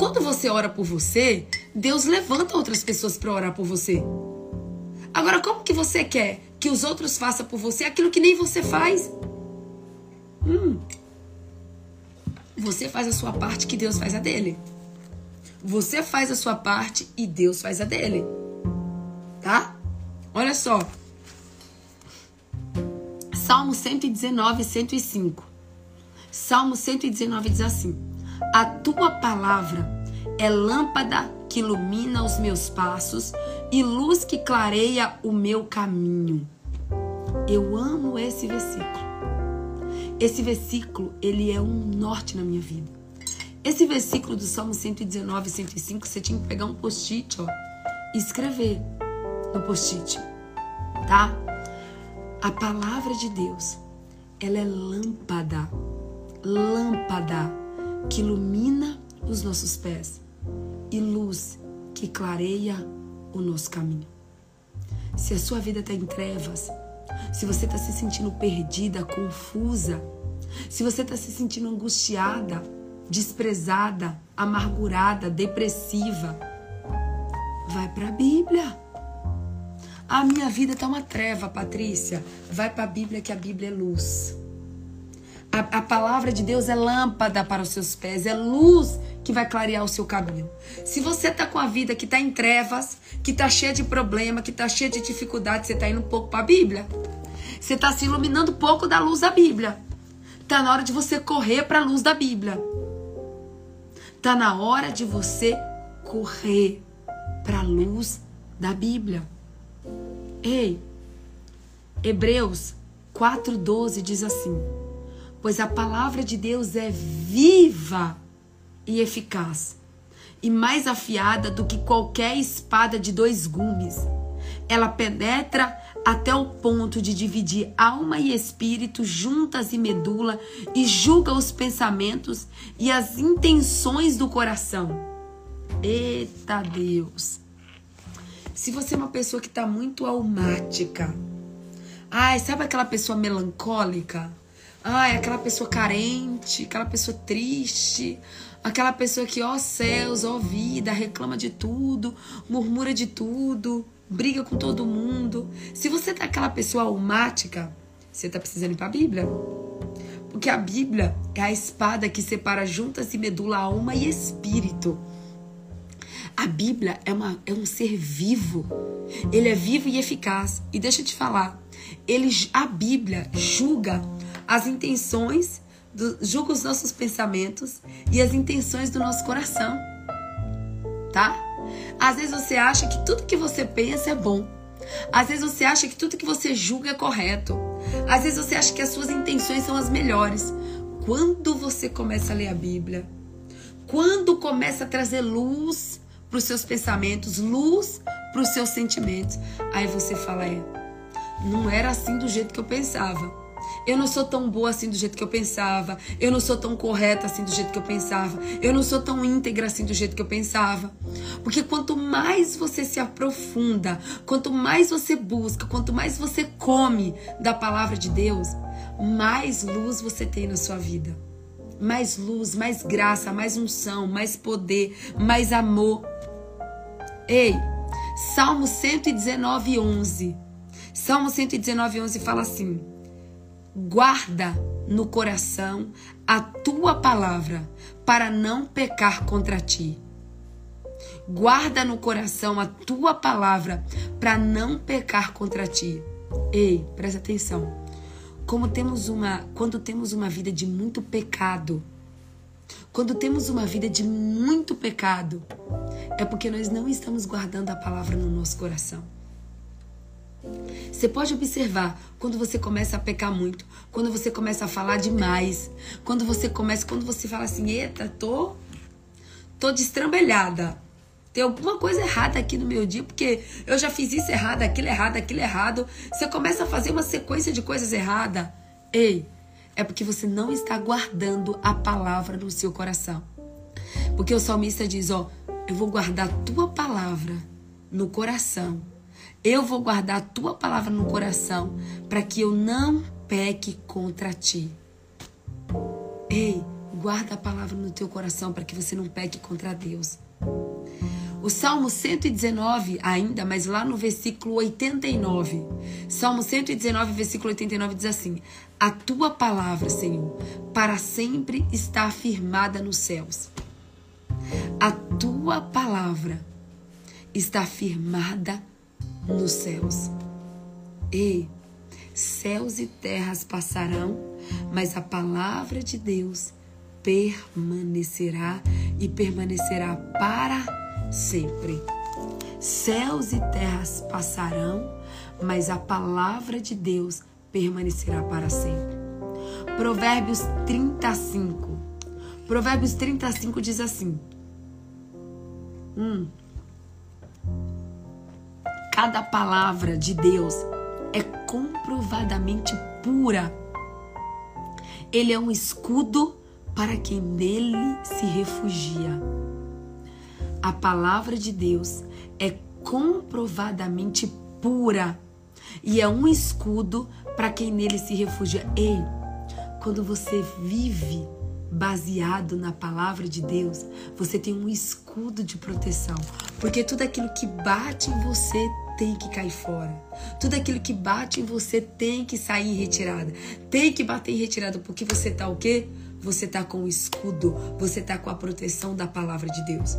Quando você ora por você, Deus levanta outras pessoas para orar por você. Agora, como que você quer que os outros façam por você aquilo que nem você faz? Hum. Você faz a sua parte que Deus faz a dele. Você faz a sua parte e Deus faz a dele. Tá? Olha só. Salmo 119, 105. Salmo 119 diz assim: A tua palavra é lâmpada que ilumina os meus passos e luz que clareia o meu caminho. Eu amo esse versículo. Esse versículo, ele é um norte na minha vida. Esse versículo do Salmo 119, 105, você tinha que pegar um post-it, ó, e escrever no post-it, tá? A palavra de Deus, ela é lâmpada, lâmpada que ilumina os nossos pés e luz que clareia o nosso caminho. Se a sua vida está em trevas, se você está se sentindo perdida, confusa, se você está se sentindo angustiada, desprezada, amargurada, depressiva, vai para a Bíblia. A minha vida está uma treva, Patrícia. Vai para a Bíblia que a Bíblia é luz. A, a, palavra de Deus é lâmpada para os seus pés, é luz que vai clarear o seu caminho. Se você está com a vida que está em trevas, que está cheia de problema, que está cheia de dificuldade, você está indo um pouco para a Bíblia. Você está se iluminando um pouco da luz da Bíblia. Está na hora de você correr para a luz da Bíblia. Está na hora de você correr para a luz da Bíblia. Ei, Hebreus 4,12 diz assim: Pois a palavra de Deus é viva e eficaz, e mais afiada do que qualquer espada de dois gumes. Ela penetra até o ponto de dividir alma e espírito juntas e medula e julga os pensamentos e as intenções do coração. Eita Deus! Se você é uma pessoa que está muito almática, ai, sabe aquela pessoa melancólica? Ai, aquela pessoa carente, aquela pessoa triste, aquela pessoa que, ó céus, ó vida, reclama de tudo, murmura de tudo briga com todo mundo. Se você tá aquela pessoa almática, você tá precisando ir para a Bíblia. Porque a Bíblia é a espada que separa juntas e medula alma e espírito. A Bíblia é, uma, é um ser vivo. Ele é vivo e eficaz. E deixa eu te falar, ele, a Bíblia julga as intenções, do, julga os nossos pensamentos e as intenções do nosso coração. Tá? Às vezes você acha que tudo que você pensa é bom. Às vezes você acha que tudo que você julga é correto. Às vezes você acha que as suas intenções são as melhores. Quando você começa a ler a Bíblia, quando começa a trazer luz para os seus pensamentos, luz para os seus sentimentos, aí você fala: é, não era assim do jeito que eu pensava. Eu não sou tão boa assim do jeito que eu pensava. Eu não sou tão correta assim do jeito que eu pensava. Eu não sou tão íntegra assim do jeito que eu pensava. Porque quanto mais você se aprofunda, quanto mais você busca, quanto mais você come da palavra de Deus, mais luz você tem na sua vida. Mais luz, mais graça, mais unção, mais poder, mais amor. Ei, Salmo 119, 11. Salmo 119, 11 fala assim: guarda no coração a tua palavra para não pecar contra ti. Guarda no coração a tua palavra para não pecar contra ti. Ei, presta atenção. Como temos uma, quando temos uma vida de muito pecado, quando temos uma vida de muito pecado, é porque nós não estamos guardando a palavra no nosso coração. Você pode observar quando você começa a pecar muito, quando você começa a falar demais, quando você começa, quando você fala assim, eita, tô, tô destrambelhada. Tem alguma coisa errada aqui no meu dia, porque eu já fiz isso errado, aquilo errado, aquilo errado. Você começa a fazer uma sequência de coisas erradas. Ei, é porque você não está guardando a palavra no seu coração. Porque o salmista diz, ó, eu vou guardar tua palavra no coração eu vou guardar a tua palavra no coração para que eu não peque contra ti. Ei, guarda a palavra no teu coração para que você não peque contra Deus. O Salmo 119, ainda, mas lá no versículo 89. Salmo 119, versículo 89 diz assim: A tua palavra, Senhor, para sempre está firmada nos céus. A tua palavra está firmada nos céus. E céus e terras passarão, mas a palavra de Deus permanecerá e permanecerá para sempre. Céus e terras passarão, mas a palavra de Deus permanecerá para sempre. Provérbios 35. Provérbios 35 diz assim: hum, cada palavra de Deus é comprovadamente pura. Ele é um escudo para quem nele se refugia. A palavra de Deus é comprovadamente pura e é um escudo para quem nele se refugia. Ei, quando você vive baseado na palavra de Deus, você tem um escudo de proteção, porque tudo aquilo que bate em você tem que cair fora. Tudo aquilo que bate em você tem que sair em retirada. Tem que bater em retirada, porque você tá o quê? Você tá com o escudo, você tá com a proteção da palavra de Deus.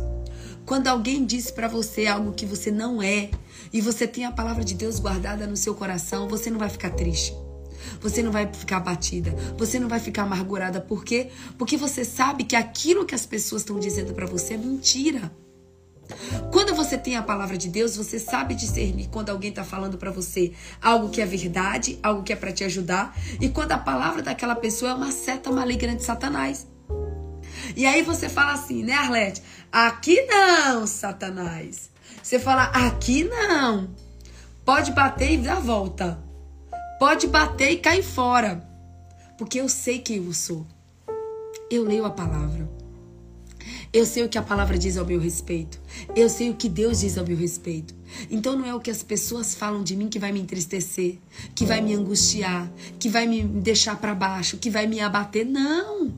Quando alguém diz para você algo que você não é, e você tem a palavra de Deus guardada no seu coração, você não vai ficar triste. Você não vai ficar abatida, você não vai ficar amargurada, por quê? Porque você sabe que aquilo que as pessoas estão dizendo para você é mentira. Quando você tem a palavra de Deus, você sabe discernir quando alguém está falando para você algo que é verdade, algo que é para te ajudar, e quando a palavra daquela pessoa é uma seta maligna de Satanás. E aí você fala assim, né, Arlete? Aqui não, Satanás. Você fala, aqui não. Pode bater e dar volta. Pode bater e cair fora. Porque eu sei quem eu sou. Eu leio a palavra. Eu sei o que a palavra diz ao meu respeito. Eu sei o que Deus diz ao meu respeito. Então não é o que as pessoas falam de mim que vai me entristecer, que vai me angustiar, que vai me deixar para baixo, que vai me abater. Não!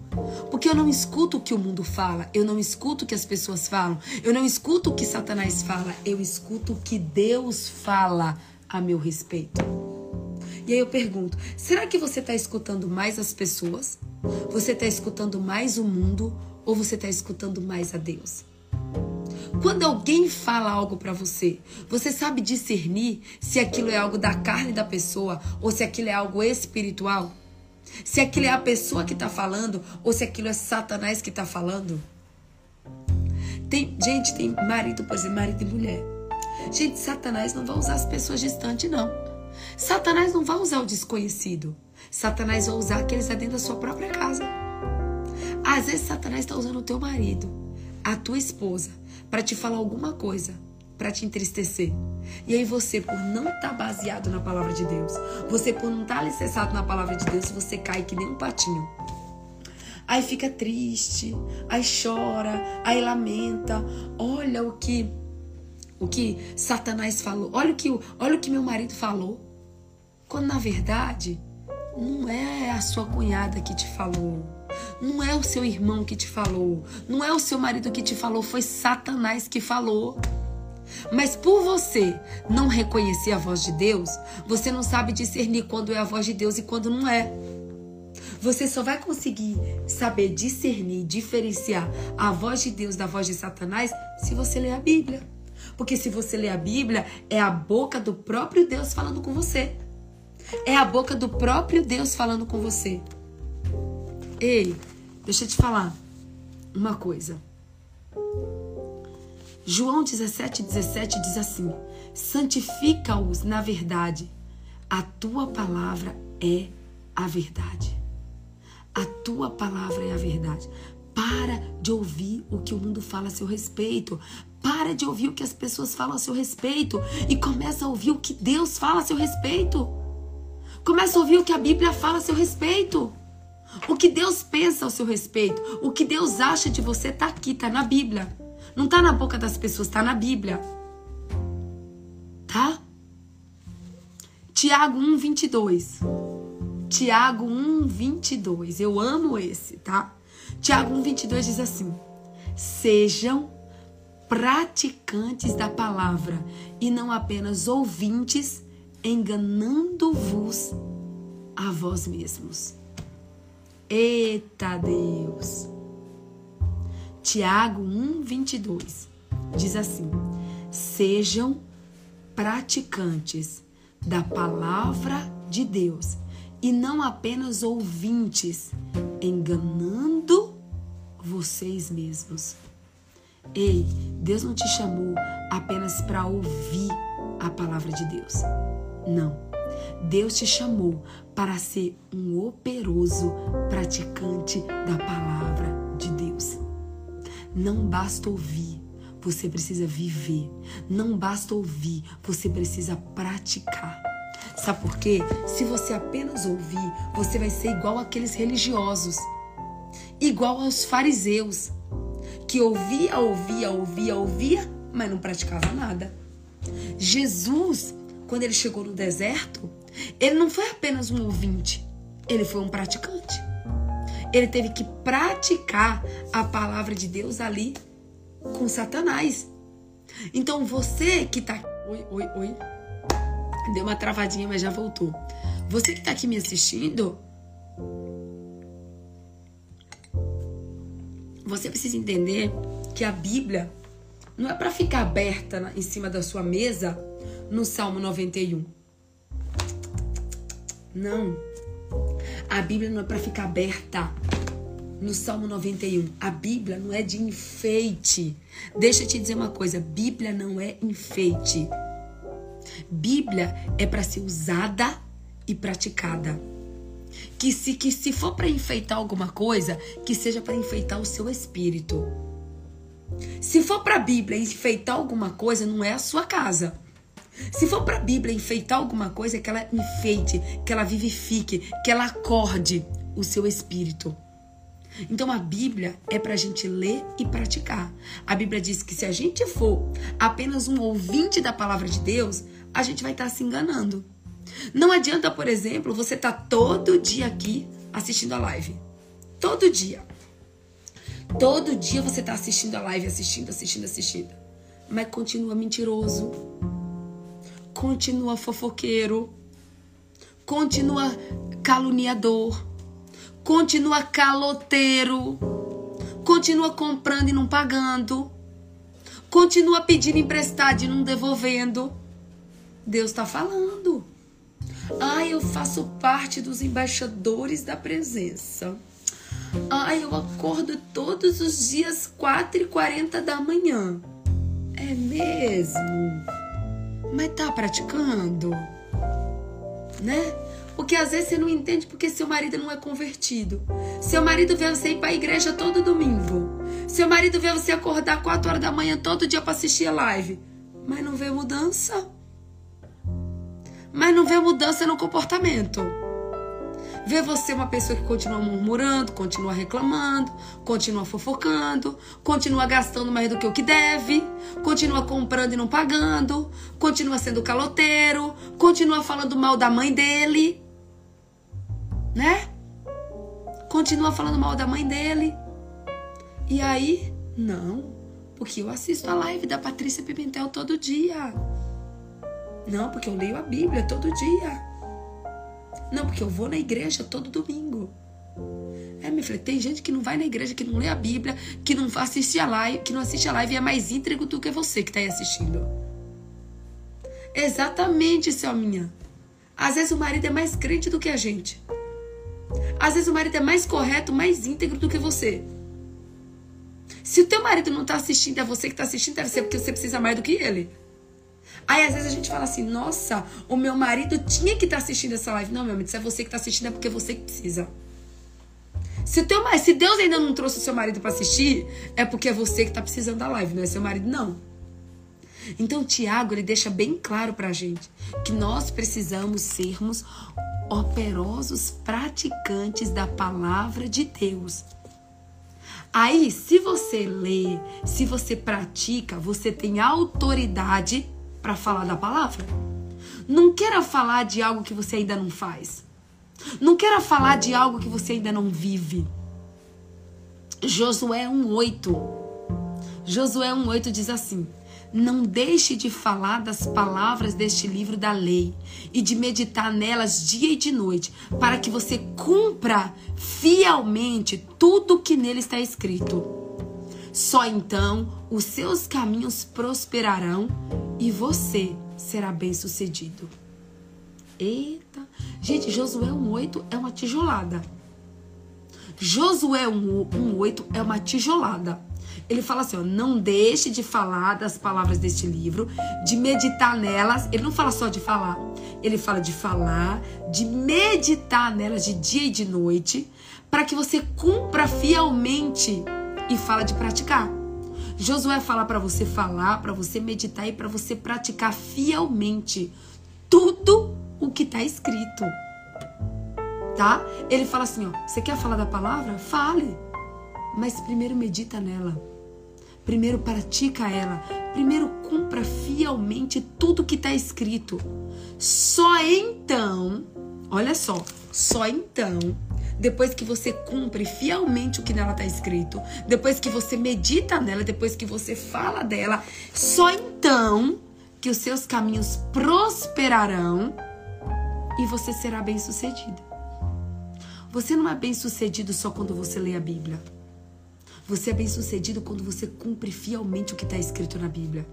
Porque eu não escuto o que o mundo fala, eu não escuto o que as pessoas falam, eu não escuto o que Satanás fala, eu escuto o que Deus fala a meu respeito. E aí eu pergunto: será que você está escutando mais as pessoas? Você está escutando mais o mundo? Ou você está escutando mais a Deus? Quando alguém fala algo para você, você sabe discernir se aquilo é algo da carne da pessoa ou se aquilo é algo espiritual? Se aquilo é a pessoa que está falando ou se aquilo é Satanás que está falando? Tem gente, tem marido, por exemplo, marido e mulher. Gente, Satanás não vai usar as pessoas distantes, não. Satanás não vai usar o desconhecido. Satanás vai usar aqueles dentro da sua própria casa. Às vezes Satanás está usando o teu marido, a tua esposa, para te falar alguma coisa, para te entristecer. E aí você, por não estar tá baseado na palavra de Deus, você por não estar tá alicerçado na palavra de Deus, você cai que nem um patinho. Aí fica triste, aí chora, aí lamenta. Olha o que o que Satanás falou. Olha o que olha o que meu marido falou. Quando na verdade não é a sua cunhada que te falou. Não é o seu irmão que te falou, não é o seu marido que te falou, foi Satanás que falou. Mas por você não reconhecer a voz de Deus, você não sabe discernir quando é a voz de Deus e quando não é. Você só vai conseguir saber discernir, diferenciar a voz de Deus da voz de Satanás se você ler a Bíblia. Porque se você ler a Bíblia, é a boca do próprio Deus falando com você. É a boca do próprio Deus falando com você. Ei, deixa eu te falar uma coisa. João 17, 17 diz assim: santifica-os na verdade, a tua palavra é a verdade. A tua palavra é a verdade. Para de ouvir o que o mundo fala a seu respeito. Para de ouvir o que as pessoas falam a seu respeito e começa a ouvir o que Deus fala a seu respeito. Começa a ouvir o que a Bíblia fala a seu respeito. O que Deus pensa ao seu respeito, o que Deus acha de você está aqui, está na Bíblia. Não está na boca das pessoas, está na Bíblia. Tá? Tiago 1, 22. Tiago 1, 22. Eu amo esse, tá? Tiago 1, 22 diz assim: Sejam praticantes da palavra e não apenas ouvintes, enganando-vos a vós mesmos. Eita Deus! Tiago 1, 22 diz assim: Sejam praticantes da palavra de Deus e não apenas ouvintes, enganando vocês mesmos. Ei, Deus não te chamou apenas para ouvir a palavra de Deus. Não. Deus te chamou para ser um operoso praticante da palavra de Deus. Não basta ouvir, você precisa viver. Não basta ouvir, você precisa praticar. Sabe por quê? Se você apenas ouvir, você vai ser igual aqueles religiosos, igual aos fariseus, que ouvia, ouvia, ouvia, ouvia, mas não praticava nada. Jesus, quando ele chegou no deserto, ele não foi apenas um ouvinte, ele foi um praticante. Ele teve que praticar a palavra de Deus ali com Satanás. Então você que tá. Oi, oi, oi. Deu uma travadinha, mas já voltou. Você que tá aqui me assistindo, você precisa entender que a Bíblia não é para ficar aberta em cima da sua mesa no Salmo 91. Não. A Bíblia não é para ficar aberta. No Salmo 91, a Bíblia não é de enfeite. Deixa eu te dizer uma coisa: Bíblia não é enfeite. Bíblia é para ser usada e praticada. Que se, que se for para enfeitar alguma coisa, que seja para enfeitar o seu espírito. Se for para a Bíblia enfeitar alguma coisa, não é a sua casa. Se for para a Bíblia enfeitar alguma coisa, que ela enfeite, que ela vivifique, que ela acorde o seu espírito. Então a Bíblia é para a gente ler e praticar. A Bíblia diz que se a gente for apenas um ouvinte da palavra de Deus, a gente vai estar tá se enganando. Não adianta, por exemplo, você estar tá todo dia aqui assistindo a live. Todo dia. Todo dia você está assistindo a live, assistindo, assistindo, assistindo. Mas continua mentiroso. Continua fofoqueiro. Continua caluniador continua caloteiro, continua comprando e não pagando, continua pedindo emprestado e não devolvendo. Deus está falando. Ah, eu faço parte dos embaixadores da presença. Ah, eu acordo todos os dias 4h40 da manhã. É mesmo? Mas tá praticando? Né? Porque às vezes você não entende porque seu marido não é convertido. Seu marido vê você ir para a igreja todo domingo. Seu marido vê você acordar 4 horas da manhã todo dia para assistir a live. Mas não vê mudança. Mas não vê mudança no comportamento. Vê você uma pessoa que continua murmurando, continua reclamando, continua fofocando, continua gastando mais do que o que deve, continua comprando e não pagando, continua sendo caloteiro, continua falando mal da mãe dele né? Continua falando mal da mãe dele. E aí, não, porque eu assisto a live da Patrícia Pimentel todo dia. Não, porque eu leio a Bíblia todo dia. Não, porque eu vou na igreja todo domingo. É, minha filha, tem gente que não vai na igreja, que não lê a Bíblia, que não assiste a live, que não assiste a live e é mais íntegro do que você que está aí assistindo. Exatamente, Selminha. Às vezes o marido é mais crente do que a gente. Às vezes o marido é mais correto, mais íntegro do que você. Se o teu marido não está assistindo, é você que está assistindo, deve ser porque você precisa mais do que ele. Aí às vezes a gente fala assim, nossa, o meu marido tinha que estar tá assistindo essa live. Não, meu amigo, se é você que está assistindo, é porque você que precisa. Se, teu, se Deus ainda não trouxe o seu marido para assistir, é porque é você que está precisando da live, não é seu marido, não. Então, Tiago, ele deixa bem claro para a gente que nós precisamos sermos operosos praticantes da palavra de Deus. Aí, se você lê, se você pratica, você tem autoridade para falar da palavra. Não queira falar de algo que você ainda não faz. Não queira falar de algo que você ainda não vive. Josué 1:8. Josué 1:8 diz assim: não deixe de falar das palavras deste livro da lei e de meditar nelas dia e de noite, para que você cumpra fielmente tudo o que nele está escrito. Só então os seus caminhos prosperarão e você será bem-sucedido. Eita! Gente, Josué 1,8 é uma tijolada. Josué 1,8 é uma tijolada. Ele fala assim: ó, não deixe de falar das palavras deste livro, de meditar nelas. Ele não fala só de falar, ele fala de falar, de meditar nelas de dia e de noite, para que você cumpra fielmente e fala de praticar. Josué fala para você falar, para você meditar e para você praticar fielmente tudo o que está escrito. Tá? Ele fala assim, ó, você quer falar da palavra? Fale. Mas primeiro medita nela. Primeiro pratica ela. Primeiro cumpra fielmente tudo que está escrito. Só então, olha só, só então, depois que você cumpre fielmente o que nela está escrito, depois que você medita nela, depois que você fala dela, só então que os seus caminhos prosperarão e você será bem sucedido. Você não é bem sucedido só quando você lê a Bíblia. Você é bem sucedido quando você cumpre fielmente o que está escrito na Bíblia.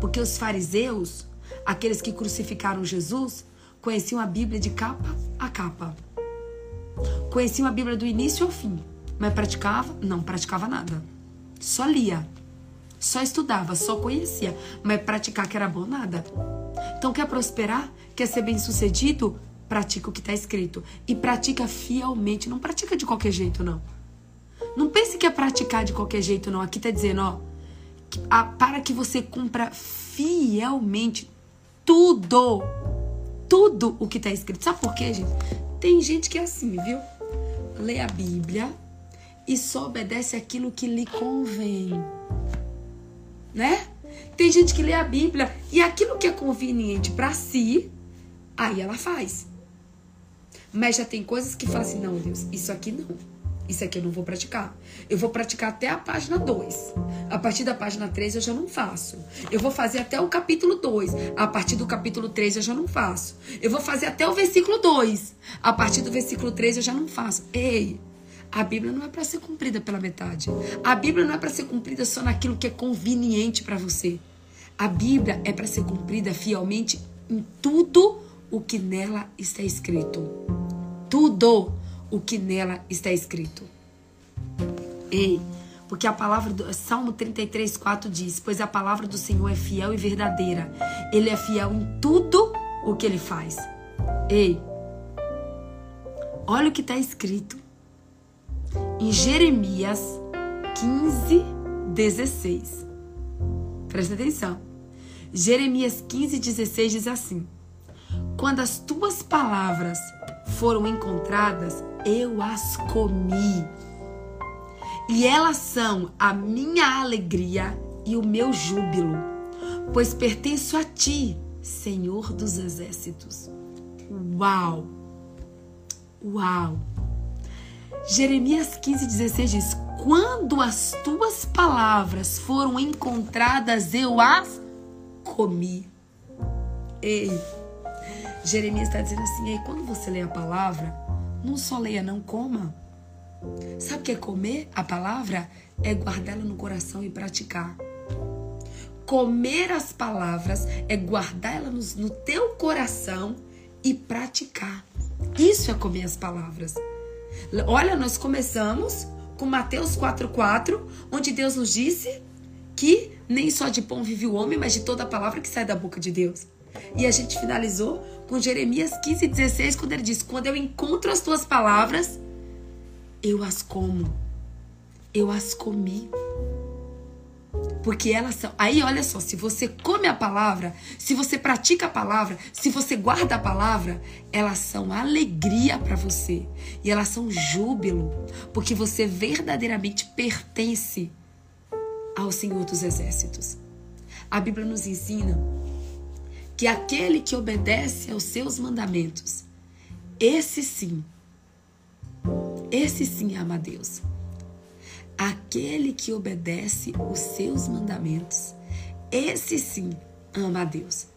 Porque os fariseus, aqueles que crucificaram Jesus, conheciam a Bíblia de capa a capa. Conheciam a Bíblia do início ao fim. Mas praticava? Não praticava nada. Só lia. Só estudava, só conhecia. Mas praticar que era bom, nada. Então quer prosperar? Quer ser bem sucedido? Pratica o que está escrito. E pratica fielmente. Não pratica de qualquer jeito, não. Não pense que é praticar de qualquer jeito, não. Aqui está dizendo, ó, para que você cumpra fielmente tudo. Tudo o que está escrito. Sabe por quê, gente? Tem gente que é assim, viu? Lê a Bíblia e só obedece aquilo que lhe convém. Né? Tem gente que lê a Bíblia e aquilo que é conveniente para si, aí ela faz. Mas já tem coisas que fala assim: não, Deus, isso aqui não. Isso aqui eu não vou praticar. Eu vou praticar até a página 2. A partir da página 3 eu já não faço. Eu vou fazer até o capítulo 2. A partir do capítulo 3 eu já não faço. Eu vou fazer até o versículo 2. A partir do versículo 3 eu já não faço. Ei, a Bíblia não é para ser cumprida pela metade. A Bíblia não é para ser cumprida só naquilo que é conveniente para você. A Bíblia é para ser cumprida fielmente em tudo o que nela está escrito. Tudo o que nela está escrito. Ei, porque a palavra do Salmo 33, 4 diz: Pois a palavra do Senhor é fiel e verdadeira. Ele é fiel em tudo o que ele faz. Ei, olha o que está escrito em Jeremias 15, 16. Presta atenção. Jeremias 15, 16 diz assim: Quando as tuas palavras foram encontradas, eu as comi. E elas são a minha alegria e o meu júbilo, pois pertenço a ti, Senhor dos exércitos. Uau! Uau! Jeremias 15, 16 diz: Quando as tuas palavras foram encontradas, eu as comi. Ei, Jeremias está dizendo assim: Ei, quando você lê a palavra, não só leia, não coma. Sabe o que é comer a palavra? É guardá-la no coração e praticar. Comer as palavras é guardá-las no, no teu coração e praticar. Isso é comer as palavras. Olha, nós começamos com Mateus 4,4, onde Deus nos disse que nem só de pão vive o homem, mas de toda a palavra que sai da boca de Deus. E a gente finalizou com Jeremias 15,16, quando ele diz: Quando eu encontro as tuas palavras, eu as como. Eu as comi. Porque elas são. Aí, olha só, se você come a palavra, se você pratica a palavra, se você guarda a palavra, elas são alegria para você. E elas são júbilo. Porque você verdadeiramente pertence ao Senhor dos Exércitos. A Bíblia nos ensina que aquele que obedece aos seus mandamentos, esse sim, esse sim ama a Deus. Aquele que obedece os seus mandamentos, esse sim ama a Deus.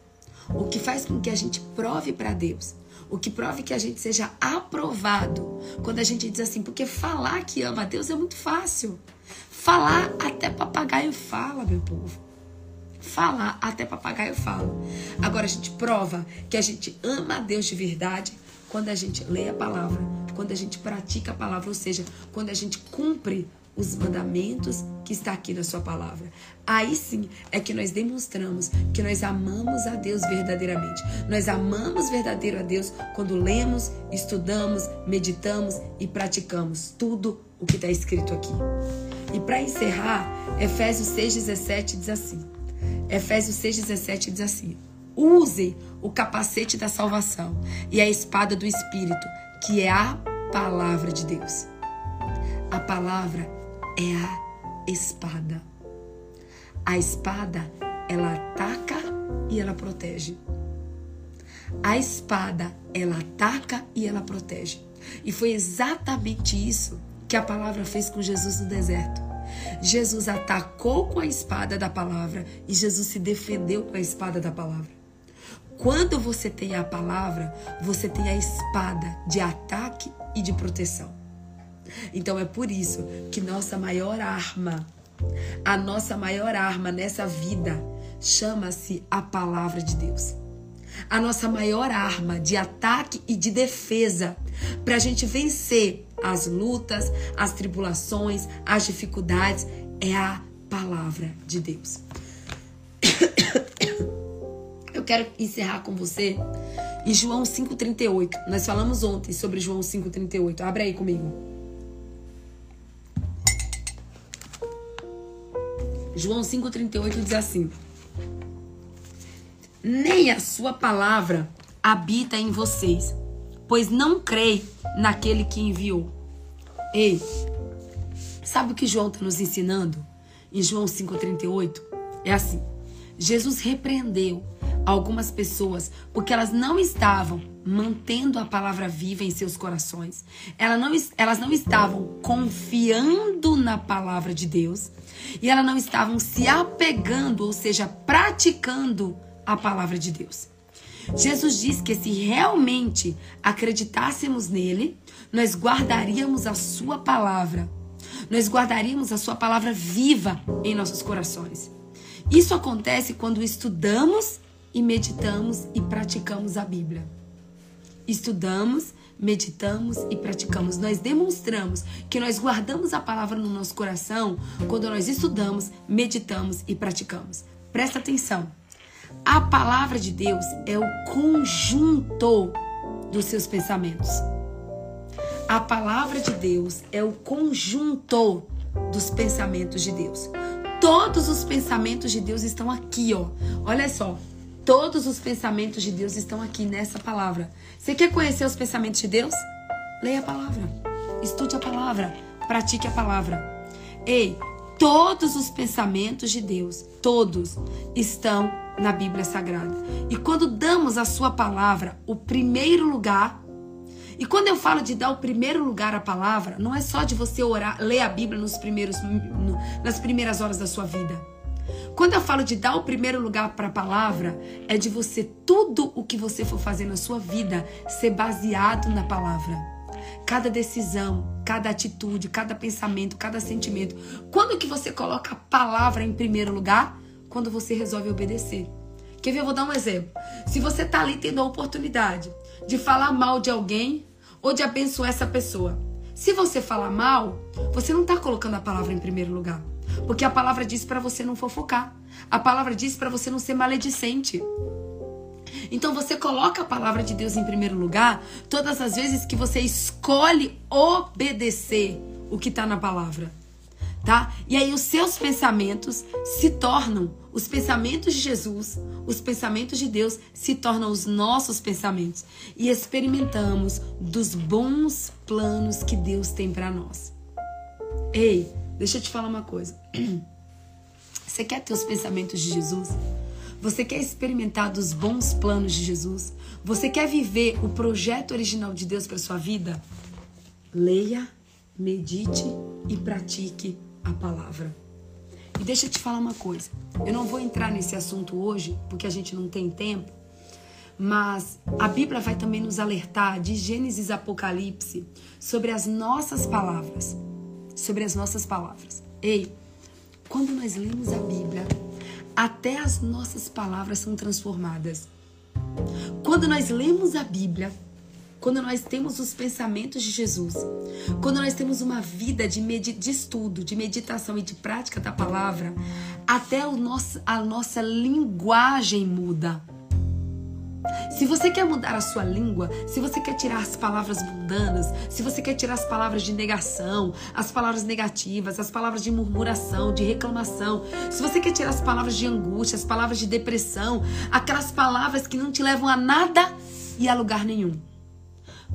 O que faz com que a gente prove para Deus, o que prove que a gente seja aprovado. Quando a gente diz assim, porque falar que ama a Deus é muito fácil. Falar até papagaio fala, meu povo. Falar até papagaio fala. Agora a gente prova que a gente ama a Deus de verdade quando a gente lê a palavra, quando a gente pratica a palavra, ou seja, quando a gente cumpre os mandamentos que está aqui na sua palavra. Aí sim é que nós demonstramos que nós amamos a Deus verdadeiramente. Nós amamos verdadeiro a Deus quando lemos, estudamos, meditamos e praticamos tudo o que está escrito aqui. E para encerrar, Efésios 6,17 diz assim: Efésios 6,17 diz assim: Use o capacete da salvação e a espada do Espírito, que é a palavra de Deus. A palavra é a espada. A espada, ela ataca e ela protege. A espada, ela ataca e ela protege. E foi exatamente isso que a palavra fez com Jesus no deserto. Jesus atacou com a espada da palavra e Jesus se defendeu com a espada da palavra. Quando você tem a palavra, você tem a espada de ataque e de proteção. Então é por isso que nossa maior arma, a nossa maior arma nessa vida, chama-se a palavra de Deus. A nossa maior arma de ataque e de defesa para a gente vencer as lutas, as tribulações, as dificuldades é a palavra de Deus. Eu quero encerrar com você em João 5,38. Nós falamos ontem sobre João 5,38. Abre aí comigo. João 5,38 diz assim: nem a sua palavra habita em vocês, pois não creem naquele que enviou. Ei, sabe o que João está nos ensinando? Em João 5,38? É assim: Jesus repreendeu algumas pessoas porque elas não estavam mantendo a palavra viva em seus corações. Elas não, elas não estavam confiando na palavra de Deus e elas não estavam se apegando, ou seja, praticando a palavra de Deus. Jesus diz que se realmente acreditássemos nele, nós guardaríamos a sua palavra. Nós guardaríamos a sua palavra viva em nossos corações. Isso acontece quando estudamos e meditamos e praticamos a Bíblia. Estudamos, meditamos e praticamos. Nós demonstramos que nós guardamos a palavra no nosso coração quando nós estudamos, meditamos e praticamos. Presta atenção. A palavra de Deus é o conjunto dos seus pensamentos. A palavra de Deus é o conjunto dos pensamentos de Deus. Todos os pensamentos de Deus estão aqui, ó. Olha só. Todos os pensamentos de Deus estão aqui nessa palavra. Você quer conhecer os pensamentos de Deus? Leia a palavra. Estude a palavra. Pratique a palavra. Ei, todos os pensamentos de Deus, todos estão na Bíblia Sagrada. E quando damos a sua palavra o primeiro lugar, e quando eu falo de dar o primeiro lugar à palavra, não é só de você orar, ler a Bíblia nos primeiros, no, nas primeiras horas da sua vida. Quando eu falo de dar o primeiro lugar para a palavra, é de você tudo o que você for fazer na sua vida ser baseado na palavra. Cada decisão, cada atitude, cada pensamento, cada sentimento. Quando que você coloca a palavra em primeiro lugar? Quando você resolve obedecer. Quer ver? Eu vou dar um exemplo. Se você está ali tendo a oportunidade de falar mal de alguém ou de abençoar essa pessoa, se você falar mal, você não está colocando a palavra em primeiro lugar. Porque a palavra diz para você não fofocar. A palavra diz para você não ser maledicente. Então você coloca a palavra de Deus em primeiro lugar todas as vezes que você escolhe obedecer o que está na palavra. Tá? E aí os seus pensamentos se tornam os pensamentos de Jesus, os pensamentos de Deus se tornam os nossos pensamentos e experimentamos dos bons planos que Deus tem para nós. Ei, Deixa eu te falar uma coisa. Você quer ter os pensamentos de Jesus? Você quer experimentar dos bons planos de Jesus? Você quer viver o projeto original de Deus para sua vida? Leia, medite e pratique a palavra. E deixa eu te falar uma coisa. Eu não vou entrar nesse assunto hoje, porque a gente não tem tempo, mas a Bíblia vai também nos alertar de Gênesis Apocalipse sobre as nossas palavras sobre as nossas palavras. Ei, quando nós lemos a Bíblia, até as nossas palavras são transformadas. Quando nós lemos a Bíblia, quando nós temos os pensamentos de Jesus, quando nós temos uma vida de, de estudo, de meditação e de prática da palavra, até o nosso, a nossa linguagem muda. Se você quer mudar a sua língua, se você quer tirar as palavras mundanas, se você quer tirar as palavras de negação, as palavras negativas, as palavras de murmuração, de reclamação, se você quer tirar as palavras de angústia, as palavras de depressão, aquelas palavras que não te levam a nada e a lugar nenhum.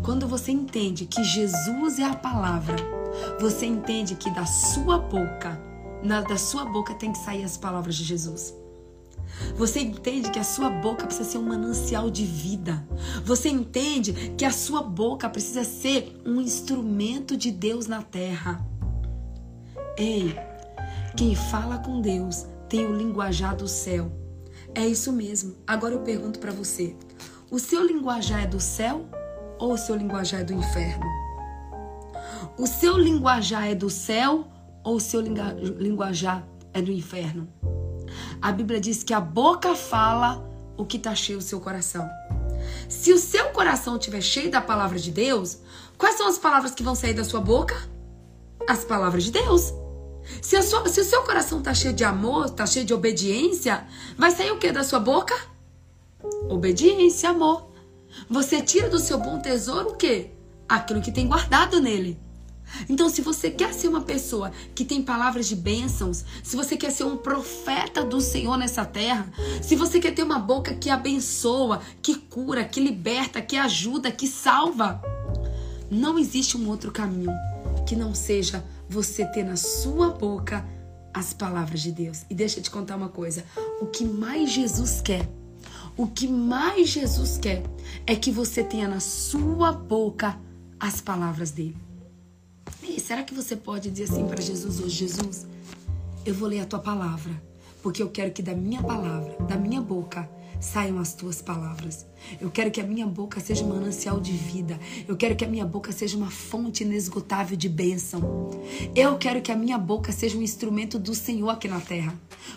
Quando você entende que Jesus é a palavra, você entende que da sua boca, na, da sua boca tem que sair as palavras de Jesus. Você entende que a sua boca precisa ser um manancial de vida. Você entende que a sua boca precisa ser um instrumento de Deus na terra. Ei, quem fala com Deus tem o linguajar do céu. É isso mesmo. Agora eu pergunto para você: o seu linguajar é do céu ou o seu linguajar é do inferno? O seu linguajar é do céu ou o seu linguajar é do inferno? A Bíblia diz que a boca fala o que está cheio o seu coração. Se o seu coração estiver cheio da palavra de Deus, quais são as palavras que vão sair da sua boca? As palavras de Deus. Se, sua, se o seu coração está cheio de amor, está cheio de obediência, vai sair o que da sua boca? Obediência, amor. Você tira do seu bom tesouro o quê? Aquilo que tem guardado nele. Então, se você quer ser uma pessoa que tem palavras de bênçãos, se você quer ser um profeta do Senhor nessa terra, se você quer ter uma boca que abençoa, que cura, que liberta, que ajuda, que salva, não existe um outro caminho que não seja você ter na sua boca as palavras de Deus. E deixa eu te contar uma coisa: o que mais Jesus quer, o que mais Jesus quer é que você tenha na sua boca as palavras dele. Será que você pode dizer assim para Jesus hoje: Jesus, eu vou ler a tua palavra, porque eu quero que da minha palavra, da minha boca, saiam as tuas palavras. Eu quero que a minha boca seja um manancial de vida. Eu quero que a minha boca seja uma fonte inesgotável de bênção. Eu quero que a minha boca seja um instrumento do Senhor aqui na terra.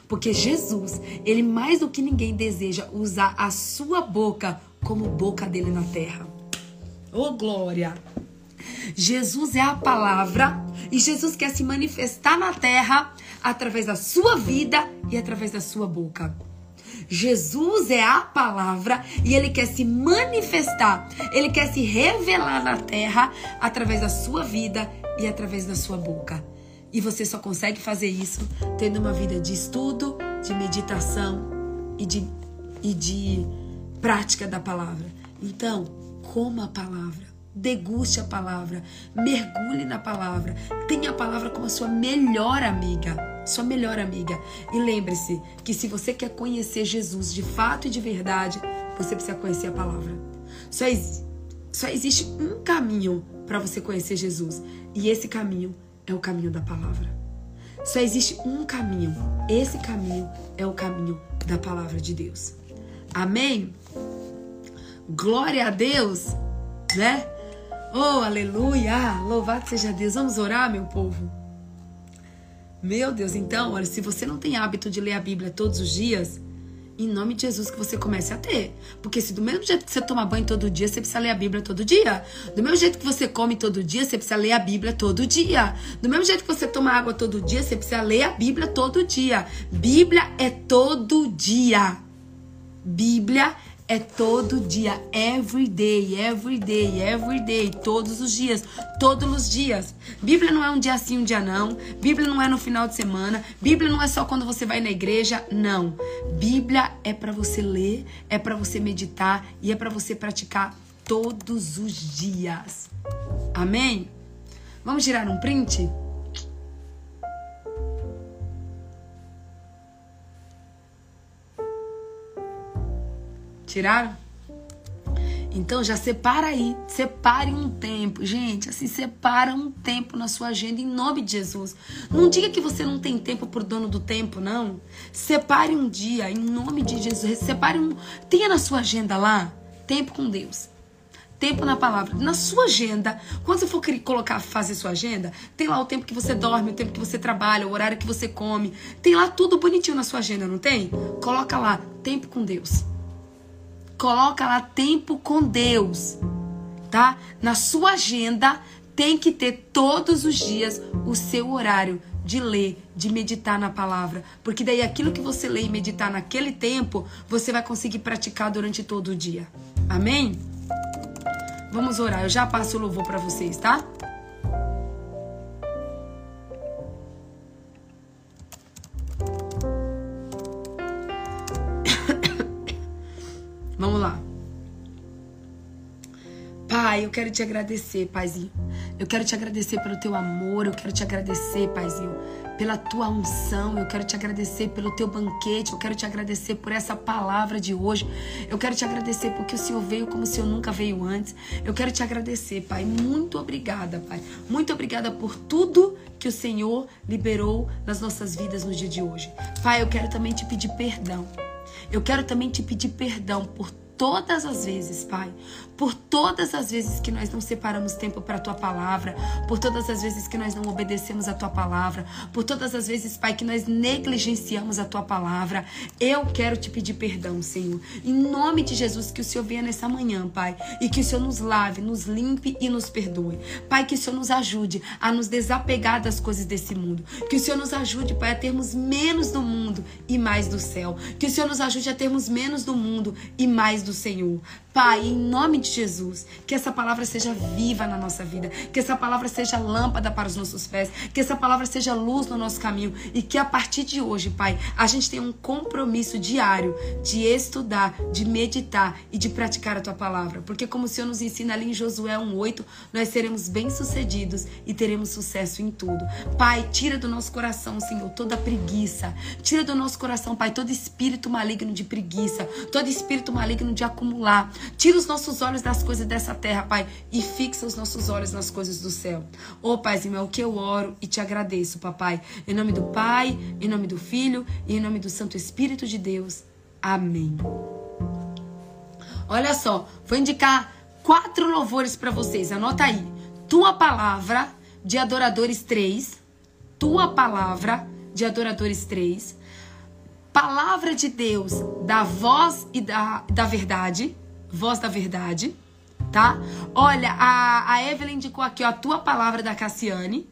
Porque Jesus, ele mais do que ninguém deseja usar a sua boca como boca dele na terra. Oh glória! Jesus é a palavra e Jesus quer se manifestar na terra através da sua vida e através da sua boca. Jesus é a palavra e ele quer se manifestar, ele quer se revelar na terra através da sua vida e através da sua boca. E você só consegue fazer isso tendo uma vida de estudo, de meditação e de, e de prática da palavra. Então, coma a palavra. Deguste a palavra, mergulhe na palavra, tenha a palavra como a sua melhor amiga, sua melhor amiga. E lembre-se que se você quer conhecer Jesus de fato e de verdade, você precisa conhecer a palavra. Só, só existe um caminho para você conhecer Jesus, e esse caminho é o caminho da palavra. Só existe um caminho, esse caminho é o caminho da palavra de Deus. Amém? Glória a Deus, né? Oh, aleluia! Louvado seja Deus. Vamos orar, meu povo. Meu Deus, então, olha, se você não tem hábito de ler a Bíblia todos os dias, em nome de Jesus que você comece a ter. Porque se do mesmo jeito que você toma banho todo dia, você precisa ler a Bíblia todo dia. Do mesmo jeito que você come todo dia, você precisa ler a Bíblia todo dia. Do mesmo jeito que você toma água todo dia, você precisa ler a Bíblia todo dia. Bíblia é todo dia. Bíblia é é todo dia, every day, every day, every day, todos os dias, todos os dias. Bíblia não é um dia sim, um dia não. Bíblia não é no final de semana. Bíblia não é só quando você vai na igreja, não. Bíblia é para você ler, é para você meditar e é para você praticar todos os dias. Amém? Vamos tirar um print? Tiraram? Então já separa aí, separe um tempo, gente, assim, separa um tempo na sua agenda em nome de Jesus. Não diga que você não tem tempo por dono do tempo, não. Separe um dia em nome de Jesus. Separe um, tenha na sua agenda lá tempo com Deus. Tempo na palavra. Na sua agenda, quando você for colocar, fazer sua agenda, tem lá o tempo que você dorme, o tempo que você trabalha, o horário que você come. Tem lá tudo bonitinho na sua agenda, não tem? Coloca lá, tempo com Deus. Coloca lá tempo com Deus, tá? Na sua agenda tem que ter todos os dias o seu horário de ler, de meditar na palavra, porque daí aquilo que você lê e meditar naquele tempo, você vai conseguir praticar durante todo o dia. Amém? Vamos orar. Eu já passo o louvor para vocês, tá? Vamos lá. Pai, eu quero te agradecer, Paizinho. Eu quero te agradecer pelo teu amor, eu quero te agradecer, Paizinho, pela tua unção, eu quero te agradecer pelo teu banquete, eu quero te agradecer por essa palavra de hoje. Eu quero te agradecer porque o Senhor veio como o Senhor nunca veio antes. Eu quero te agradecer, Pai. Muito obrigada, Pai. Muito obrigada por tudo que o Senhor liberou nas nossas vidas no dia de hoje. Pai, eu quero também te pedir perdão. Eu quero também te pedir perdão por todas as vezes, Pai, por todas as vezes que nós não separamos tempo para a tua palavra, por todas as vezes que nós não obedecemos a tua palavra, por todas as vezes, Pai, que nós negligenciamos a tua palavra, eu quero te pedir perdão, Senhor. Em nome de Jesus, que o Senhor venha nessa manhã, Pai, e que o Senhor nos lave, nos limpe e nos perdoe. Pai, que o Senhor nos ajude a nos desapegar das coisas desse mundo. Que o Senhor nos ajude, Pai, a termos menos do mundo e mais do céu. Que o Senhor nos ajude a termos menos do mundo e mais do Senhor. Pai, em nome Jesus, que essa palavra seja viva na nossa vida, que essa palavra seja lâmpada para os nossos pés, que essa palavra seja luz no nosso caminho e que a partir de hoje, Pai, a gente tenha um compromisso diário de estudar, de meditar e de praticar a tua palavra, porque como o Senhor nos ensina ali em Josué 1:8, nós seremos bem-sucedidos e teremos sucesso em tudo. Pai, tira do nosso coração, Senhor, toda preguiça. Tira do nosso coração, Pai, todo espírito maligno de preguiça, todo espírito maligno de acumular. Tira os nossos olhos das coisas dessa terra, Pai, e fixa os nossos olhos nas coisas do céu. Ô, oh, Paizinho, é o que eu oro e te agradeço, papai. Em nome do Pai, em nome do Filho e em nome do Santo Espírito de Deus. Amém. Olha só, vou indicar quatro louvores para vocês. Anota aí. Tua palavra de adoradores 3. Tua palavra de adoradores 3. Palavra de Deus da voz e da, da verdade Voz da Verdade, tá? Olha, a, a Evelyn indicou aqui ó, a tua palavra da Cassiane.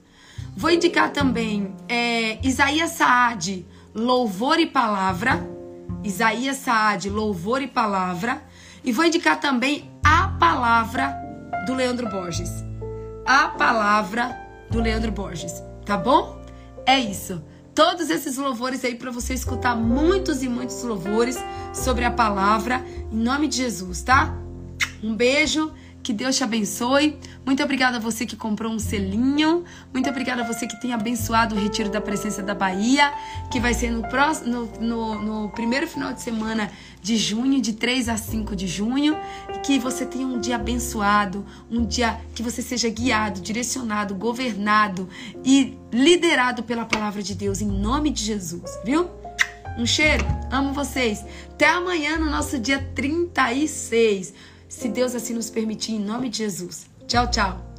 Vou indicar também é, Isaías Saad, Louvor e Palavra. Isaías Saad, Louvor e Palavra. E vou indicar também a palavra do Leandro Borges. A palavra do Leandro Borges, tá bom? É isso todos esses louvores aí para você escutar muitos e muitos louvores sobre a palavra em nome de Jesus, tá? Um beijo que Deus te abençoe. Muito obrigada a você que comprou um selinho. Muito obrigada a você que tem abençoado o Retiro da Presença da Bahia, que vai ser no, próximo, no, no, no primeiro final de semana de junho, de 3 a 5 de junho. Que você tenha um dia abençoado, um dia que você seja guiado, direcionado, governado e liderado pela palavra de Deus, em nome de Jesus, viu? Um cheiro, amo vocês. Até amanhã no nosso dia 36 se Deus assim nos permitir, em nome de Jesus. Tchau, tchau.